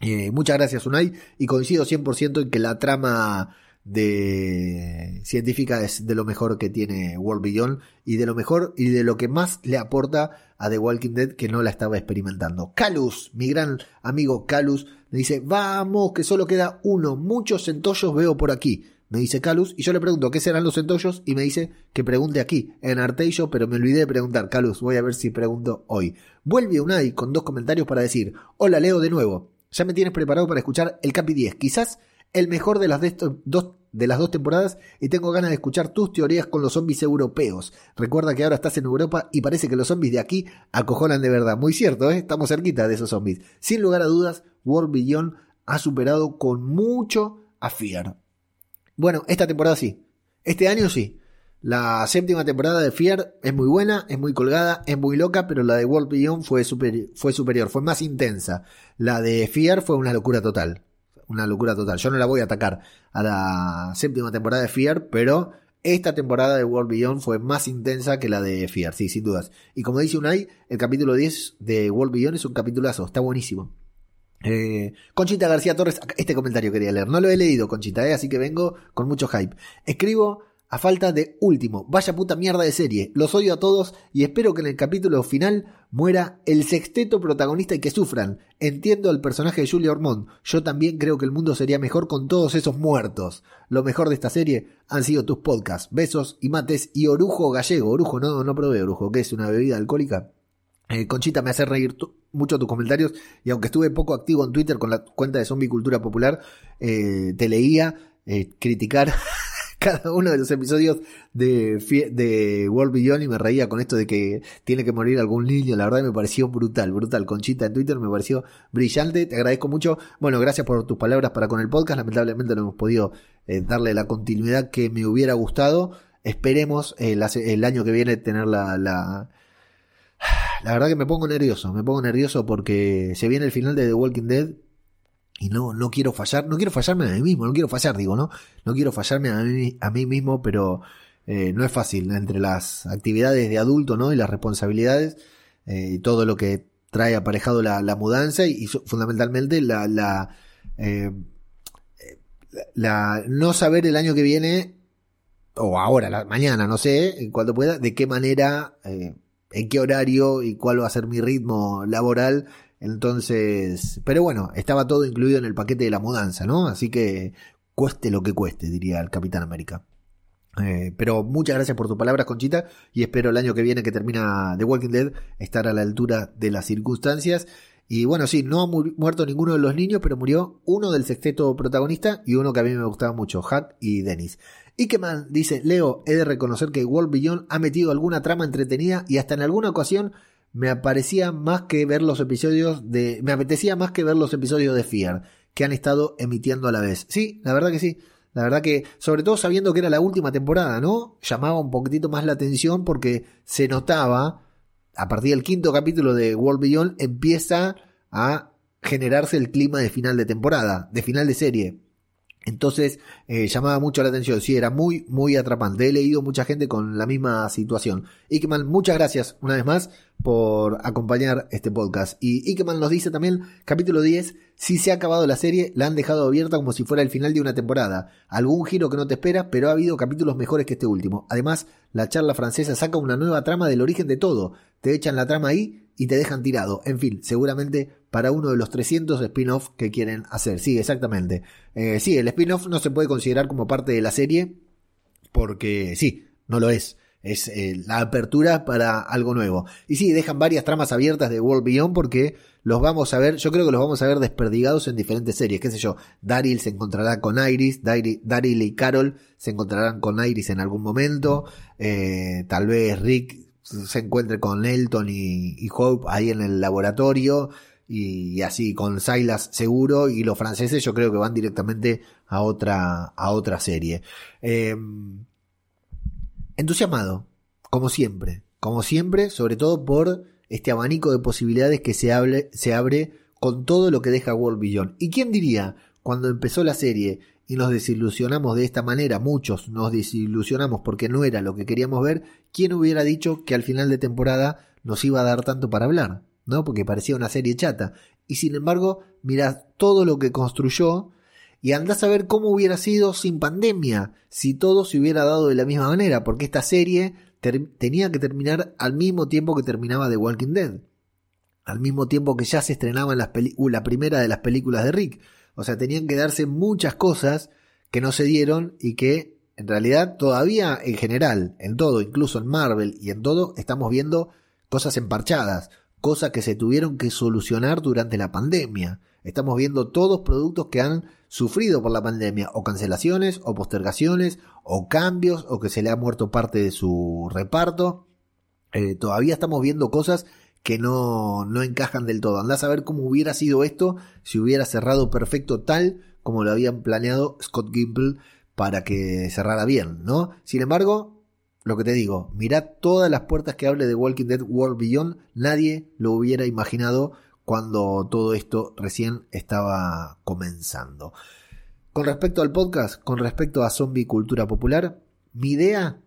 Eh, muchas gracias, Unai, y coincido 100% en que la trama de científica es de lo mejor que tiene World Beyond y de lo mejor y de lo que más le aporta a The Walking Dead que no la estaba experimentando. Calus, mi gran amigo Calus, me dice, vamos, que solo queda uno, muchos centollos veo por aquí. Me dice Calus, y yo le pregunto qué serán los centollos, y me dice que pregunte aquí, en Arteillo, pero me olvidé de preguntar. Calus, voy a ver si pregunto hoy. Vuelve Unai con dos comentarios para decir, hola Leo de nuevo. Ya me tienes preparado para escuchar el Capi 10. Quizás el mejor de las, de dos, las dos temporadas y tengo ganas de escuchar tus teorías con los zombies europeos. Recuerda que ahora estás en Europa y parece que los zombies de aquí acojonan de verdad. Muy cierto, ¿eh? estamos cerquita de esos zombies. Sin lugar a dudas, World Beyond ha superado con mucho a Fear. Bueno, esta temporada sí. Este año sí. La séptima temporada de Fear es muy buena, es muy colgada, es muy loca, pero la de World Beyond fue, fue superior, fue más intensa. La de Fear fue una locura total. Una locura total. Yo no la voy a atacar a la séptima temporada de Fear, pero esta temporada de World Beyond fue más intensa que la de Fear, sí, sin dudas. Y como dice Unai, el capítulo 10 de World Beyond es un capitulazo, está buenísimo. Eh, Conchita García Torres, este comentario quería leer. No lo he leído, Conchita, eh, así que vengo con mucho hype. Escribo a falta de último. Vaya puta mierda de serie. Los odio a todos y espero que en el capítulo final muera el sexteto protagonista y que sufran. Entiendo al personaje de Julia Ormond. Yo también creo que el mundo sería mejor con todos esos muertos. Lo mejor de esta serie han sido tus podcasts. Besos y mates y orujo gallego. Orujo, no, no probé orujo, que es una bebida alcohólica. Eh, Conchita me hace reír mucho tus comentarios y aunque estuve poco activo en Twitter con la cuenta de Zombie Cultura Popular, eh, te leía eh, criticar cada uno de los episodios de, de World Beyond y me reía con esto de que tiene que morir algún niño. La verdad me pareció brutal, brutal. Conchita en Twitter me pareció brillante. Te agradezco mucho. Bueno, gracias por tus palabras para con el podcast. Lamentablemente no hemos podido darle la continuidad que me hubiera gustado. Esperemos el año que viene tener la la verdad que me pongo nervioso, me pongo nervioso porque se viene el final de The Walking Dead y no, no quiero fallar, no quiero fallarme a mí mismo, no quiero fallar, digo, ¿no? No quiero fallarme a mí, a mí mismo, pero eh, no es fácil entre las actividades de adulto, ¿no? Y las responsabilidades eh, y todo lo que trae aparejado la, mudanza y, fundamentalmente la, la, eh, la, no saber el año que viene o ahora, la, mañana, no sé, cuando pueda, de qué manera en qué horario y cuál va a ser mi ritmo laboral. Entonces, pero bueno, estaba todo incluido en el paquete de la mudanza, ¿no? Así que cueste lo que cueste, diría el Capitán América. Eh, pero muchas gracias por tus palabras, Conchita, y espero el año que viene que termina The Walking Dead estar a la altura de las circunstancias. Y bueno, sí, no ha muerto ninguno de los niños, pero murió uno del sexteto protagonista y uno que a mí me gustaba mucho, Hack y Dennis. Ikeman dice, Leo, he de reconocer que World Beyond ha metido alguna trama entretenida y hasta en alguna ocasión me más que ver los episodios de... me apetecía más que ver los episodios de Fear que han estado emitiendo a la vez. Sí, la verdad que sí. La verdad que, sobre todo sabiendo que era la última temporada, ¿no? Llamaba un poquitito más la atención porque se notaba, a partir del quinto capítulo de World Beyond, empieza a generarse el clima de final de temporada, de final de serie. Entonces eh, llamaba mucho la atención, sí, era muy, muy atrapante. He leído mucha gente con la misma situación. Ikeman, muchas gracias una vez más por acompañar este podcast. Y Ikeman nos dice también, capítulo 10, si se ha acabado la serie, la han dejado abierta como si fuera el final de una temporada. Algún giro que no te espera, pero ha habido capítulos mejores que este último. Además, la charla francesa saca una nueva trama del origen de todo. Te echan la trama ahí y te dejan tirado. En fin, seguramente para uno de los 300 spin-off que quieren hacer. Sí, exactamente. Eh, sí, el spin-off no se puede considerar como parte de la serie porque sí, no lo es. Es eh, la apertura para algo nuevo. Y sí, dejan varias tramas abiertas de World Beyond porque los vamos a ver, yo creo que los vamos a ver desperdigados en diferentes series. Qué sé yo, Daryl se encontrará con Iris, Daryl, y Carol se encontrarán con Iris en algún momento. Eh, tal vez Rick se encuentre con Elton y, Hope ahí en el laboratorio y, así con Silas seguro y los franceses yo creo que van directamente a otra a otra serie em, entusiasmado como siempre como siempre sobre todo por este abanico de posibilidades que se, se abre con todo lo que deja World Beyond y quién diría cuando empezó la serie y nos desilusionamos de esta manera, muchos nos desilusionamos porque no era lo que queríamos ver, ¿quién hubiera dicho que al final de temporada nos iba a dar tanto para hablar? ¿No? Porque parecía una serie chata. Y sin embargo, mirad todo lo que construyó y andás a ver cómo hubiera sido sin pandemia, si todo se hubiera dado de la misma manera, porque esta serie tenía que terminar al mismo tiempo que terminaba The Walking Dead, al mismo tiempo que ya se estrenaba en la primera de las películas de Rick. O sea, tenían que darse muchas cosas que no se dieron y que en realidad todavía en general, en todo, incluso en Marvel y en todo, estamos viendo cosas emparchadas, cosas que se tuvieron que solucionar durante la pandemia. Estamos viendo todos productos que han sufrido por la pandemia, o cancelaciones, o postergaciones, o cambios, o que se le ha muerto parte de su reparto. Eh, todavía estamos viendo cosas que no, no encajan del todo. Andás a ver cómo hubiera sido esto si hubiera cerrado perfecto tal como lo habían planeado Scott Gimple para que cerrara bien, ¿no? Sin embargo, lo que te digo, mirá todas las puertas que hable de Walking Dead World Beyond, nadie lo hubiera imaginado cuando todo esto recién estaba comenzando. Con respecto al podcast, con respecto a Zombie Cultura Popular, mi idea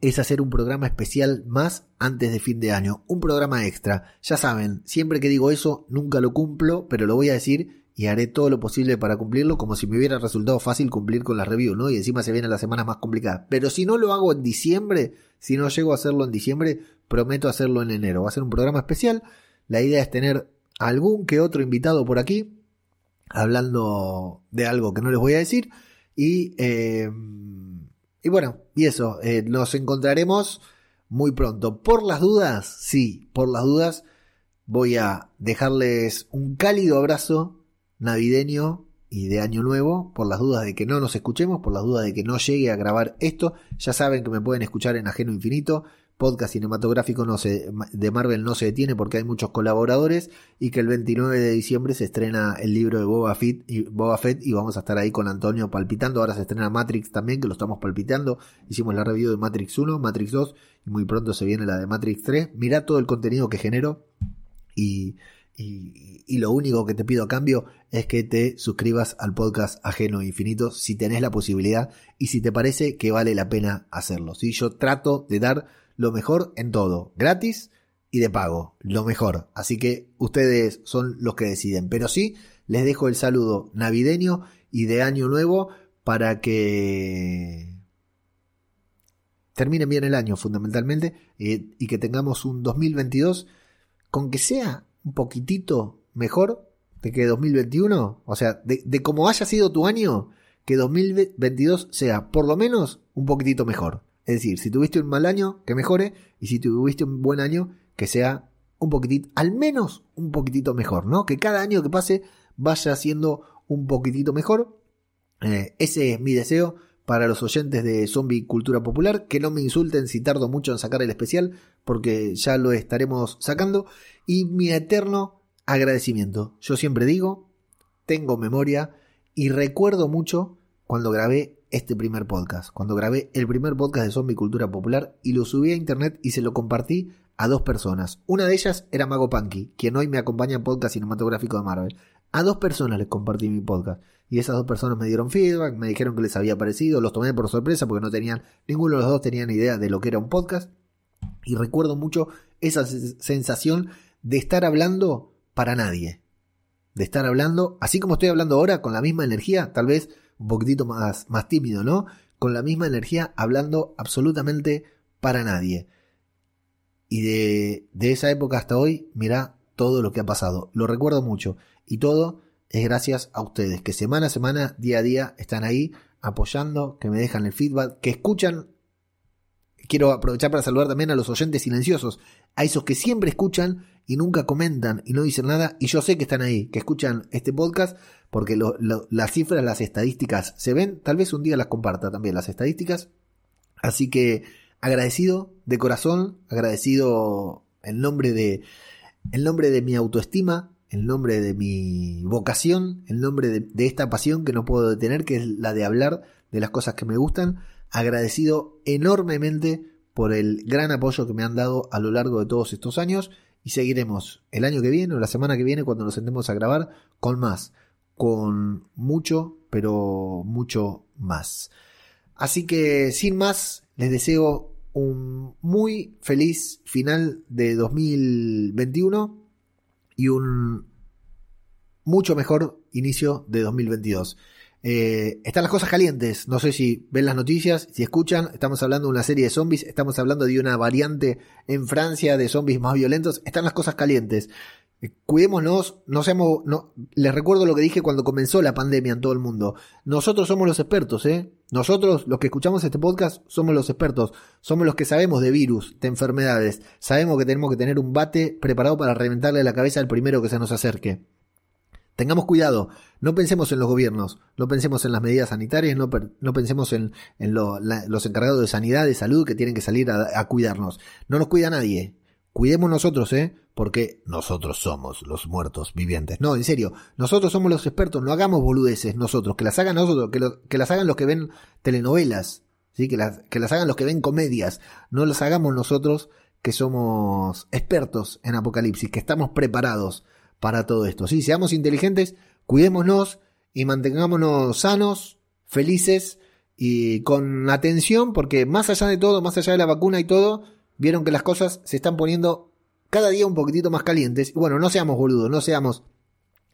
es hacer un programa especial más antes de fin de año, un programa extra. Ya saben, siempre que digo eso, nunca lo cumplo, pero lo voy a decir y haré todo lo posible para cumplirlo, como si me hubiera resultado fácil cumplir con la review, ¿no? Y encima se vienen las semanas más complicadas. Pero si no lo hago en diciembre, si no llego a hacerlo en diciembre, prometo hacerlo en enero. Va a ser un programa especial. La idea es tener algún que otro invitado por aquí, hablando de algo que no les voy a decir. Y eh, y bueno, y eso, eh, nos encontraremos muy pronto. Por las dudas, sí, por las dudas, voy a dejarles un cálido abrazo navideño y de año nuevo, por las dudas de que no nos escuchemos, por las dudas de que no llegue a grabar esto. Ya saben que me pueden escuchar en Ajeno Infinito podcast cinematográfico no se, de Marvel no se detiene porque hay muchos colaboradores y que el 29 de diciembre se estrena el libro de Boba Fett, y, Boba Fett y vamos a estar ahí con Antonio palpitando. Ahora se estrena Matrix también, que lo estamos palpitando. Hicimos la review de Matrix 1, Matrix 2 y muy pronto se viene la de Matrix 3. Mira todo el contenido que genero y, y, lo único que te pido a cambio es que te suscribas al podcast Ajeno Infinito si tenés la posibilidad y si te parece que vale la pena hacerlo. Si Yo trato de dar lo mejor en todo, gratis y de pago, lo mejor. Así que ustedes son los que deciden. Pero sí, les dejo el saludo navideño y de año nuevo para que terminen bien el año fundamentalmente eh, y que tengamos un 2022 con que sea un poquitito mejor de que 2021. O sea, de, de como haya sido tu año, que 2022 sea por lo menos un poquitito mejor. Es decir, si tuviste un mal año, que mejore, y si tuviste un buen año, que sea un poquitito, al menos un poquitito mejor, ¿no? Que cada año que pase vaya siendo un poquitito mejor. Eh, ese es mi deseo para los oyentes de Zombie Cultura Popular, que no me insulten si tardo mucho en sacar el especial, porque ya lo estaremos sacando. Y mi eterno agradecimiento. Yo siempre digo, tengo memoria y recuerdo mucho cuando grabé este primer podcast, cuando grabé el primer podcast de Zombie Cultura Popular y lo subí a internet y se lo compartí a dos personas. Una de ellas era Mago Punky, quien hoy me acompaña en podcast cinematográfico de Marvel. A dos personas les compartí mi podcast y esas dos personas me dieron feedback, me dijeron que les había parecido, los tomé por sorpresa porque no tenían, ninguno de los dos tenían idea de lo que era un podcast y recuerdo mucho esa sensación de estar hablando para nadie. De estar hablando, así como estoy hablando ahora, con la misma energía, tal vez un poquitito más, más tímido, ¿no? Con la misma energía, hablando absolutamente para nadie. Y de, de esa época hasta hoy, mira todo lo que ha pasado. Lo recuerdo mucho. Y todo es gracias a ustedes, que semana a semana, día a día, están ahí apoyando, que me dejan el feedback, que escuchan. Quiero aprovechar para saludar también a los oyentes silenciosos, a esos que siempre escuchan y nunca comentan y no dicen nada. Y yo sé que están ahí, que escuchan este podcast, porque las cifras, las estadísticas se ven. Tal vez un día las comparta también las estadísticas. Así que agradecido de corazón, agradecido en nombre de, nombre de mi autoestima, en nombre de mi vocación, en nombre de, de esta pasión que no puedo detener, que es la de hablar de las cosas que me gustan. Agradecido enormemente por el gran apoyo que me han dado a lo largo de todos estos años y seguiremos el año que viene o la semana que viene cuando nos sentemos a grabar con más, con mucho, pero mucho más. Así que sin más, les deseo un muy feliz final de 2021 y un mucho mejor inicio de 2022. Eh, están las cosas calientes. No sé si ven las noticias, si escuchan. Estamos hablando de una serie de zombies. Estamos hablando de una variante en Francia de zombies más violentos. Están las cosas calientes. Eh, cuidémonos, no seamos, no, les recuerdo lo que dije cuando comenzó la pandemia en todo el mundo. Nosotros somos los expertos, ¿eh? Nosotros, los que escuchamos este podcast, somos los expertos. Somos los que sabemos de virus, de enfermedades. Sabemos que tenemos que tener un bate preparado para reventarle la cabeza al primero que se nos acerque. Tengamos cuidado, no pensemos en los gobiernos, no pensemos en las medidas sanitarias, no, pensemos en, en los encargados de sanidad, de salud que tienen que salir a, cuidarnos. No nos cuida nadie. Cuidemos nosotros, ¿eh? Porque nosotros somos los muertos vivientes. No, en serio, nosotros somos los expertos, no hagamos boludeces nosotros, que las hagan nosotros, que, lo, que las hagan los que ven telenovelas. ¿sí? que, las, que las hagan los que ven comedias, no las hagamos nosotros que somos expertos en apocalipsis, que estamos preparados para todo esto. ¿sí? Seamos inteligentes, cuidémonos y mantengámonos sanos, felices y con atención, porque más allá de todo, más allá de la vacuna y todo, vieron que las cosas se están poniendo cada día un poquitito más calientes. Y bueno, no seamos boludos, no seamos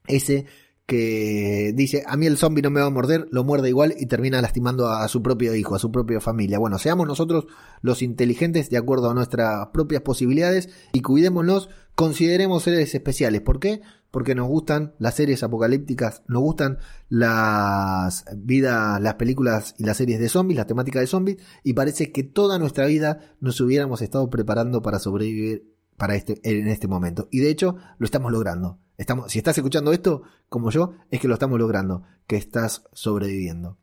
ese que dice, a mí el zombie no me va a morder, lo muerde igual y termina lastimando a su propio hijo, a su propia familia. Bueno, seamos nosotros los inteligentes de acuerdo a nuestras propias posibilidades y cuidémonos, consideremos seres especiales. ¿Por qué? Porque nos gustan las series apocalípticas, nos gustan las vidas, las películas y las series de zombies, la temática de zombies, y parece que toda nuestra vida nos hubiéramos estado preparando para sobrevivir para este, en este momento. Y de hecho, lo estamos logrando. Estamos, si estás escuchando esto, como yo, es que lo estamos logrando, que estás sobreviviendo.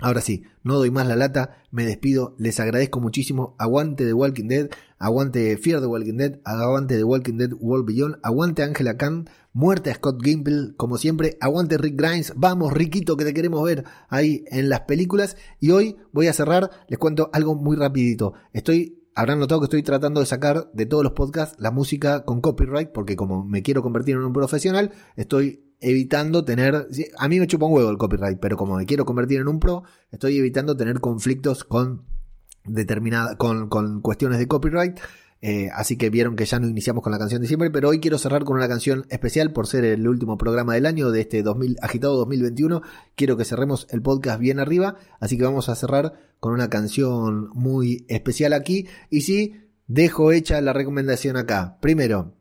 Ahora sí, no doy más la lata, me despido, les agradezco muchísimo, aguante de Walking Dead, aguante Fear the Walking Dead, aguante de Walking Dead World Beyond, aguante Angela Khan, muerte a Scott Gimple, como siempre, aguante Rick Grimes, vamos Riquito que te queremos ver ahí en las películas y hoy voy a cerrar, les cuento algo muy rapidito, estoy habrán notado que estoy tratando de sacar de todos los podcasts la música con copyright, porque como me quiero convertir en un profesional, estoy evitando tener, a mí me chupa un huevo el copyright, pero como me quiero convertir en un pro, estoy evitando tener conflictos con determinada, con, con cuestiones de copyright. Eh, así que vieron que ya no iniciamos con la canción de diciembre, pero hoy quiero cerrar con una canción especial por ser el último programa del año de este 2000, agitado 2021. Quiero que cerremos el podcast bien arriba, así que vamos a cerrar con una canción muy especial aquí. Y sí, dejo hecha la recomendación acá. Primero,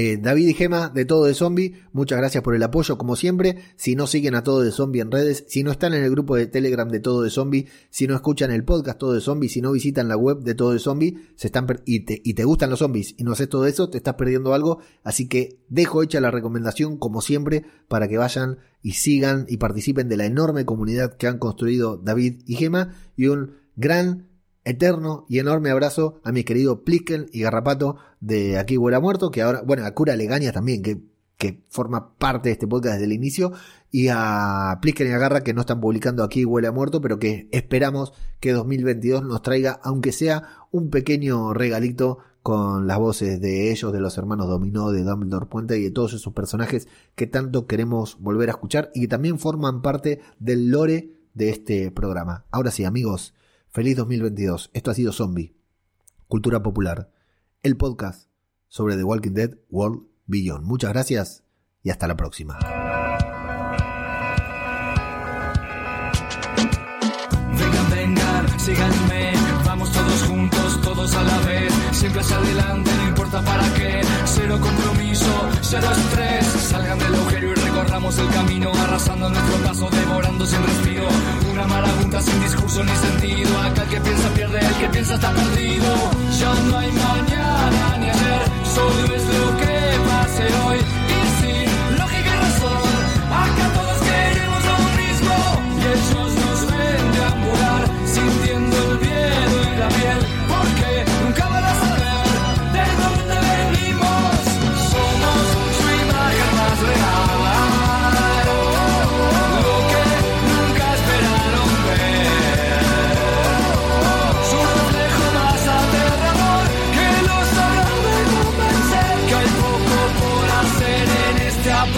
eh, David y Gema de Todo de Zombie, muchas gracias por el apoyo como siempre. Si no siguen a Todo de Zombie en redes, si no están en el grupo de Telegram de Todo de Zombie, si no escuchan el podcast Todo de Zombie, si no visitan la web de Todo de Zombie, se están y, te, y te gustan los zombies y no haces todo eso, te estás perdiendo algo. Así que dejo hecha la recomendación como siempre para que vayan y sigan y participen de la enorme comunidad que han construido David y Gema y un gran eterno y enorme abrazo a mi querido Plisken y Garrapato de Aquí Huele Muerto, que ahora, bueno, a Cura Legaña también, que, que forma parte de este podcast desde el inicio, y a Plisken y a Garra que no están publicando Aquí Huele a Muerto, pero que esperamos que 2022 nos traiga, aunque sea un pequeño regalito con las voces de ellos, de los hermanos Dominó, de Dumbledore Puente y de todos esos personajes que tanto queremos volver a escuchar y que también forman parte del lore de este programa. Ahora sí, amigos, Feliz 2022. Esto ha sido Zombie, Cultura Popular, el podcast sobre The Walking Dead World Beyond. Muchas gracias y hasta la próxima.
Vengan, vengan, síganme, vamos todos juntos, todos a la vez, siempre hacia adelante, no importa para qué, cero compromiso, cero estrés, salgan del agujero y recorramos el camino, arrasando nuestro paso, devorando sin respiro una marabunta sin discurso ni sentido. Acá el que piensa pierde, el que piensa está perdido. Ya no hay mañana ni ayer, solo es lo que pase hoy.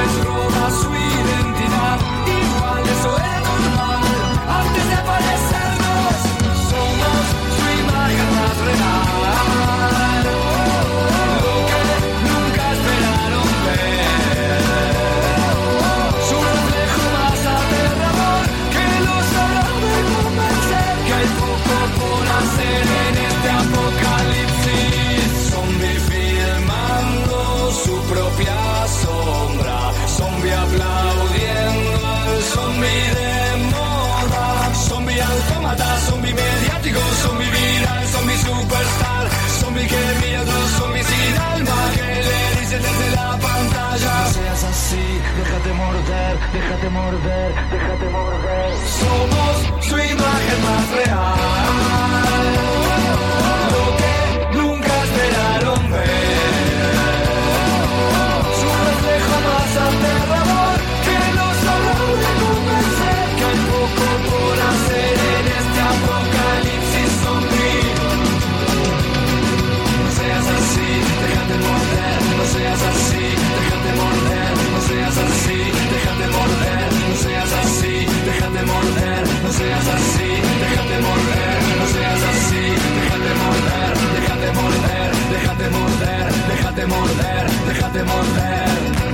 faz sua Déjate morder, déjate morder. Somos su imagen más real. Lo que nunca esperaron ver. Su reflejo más aterrador que nos habló de convencer que hay poco por hacer en este apocalipsis sombrío. No seas así, déjate morder. No seas así, déjate morder. seas así, déjate morder, no seas así, déjate morder, déjate morder, déjate morder, déjate morder, déjate morder. Déjate morder.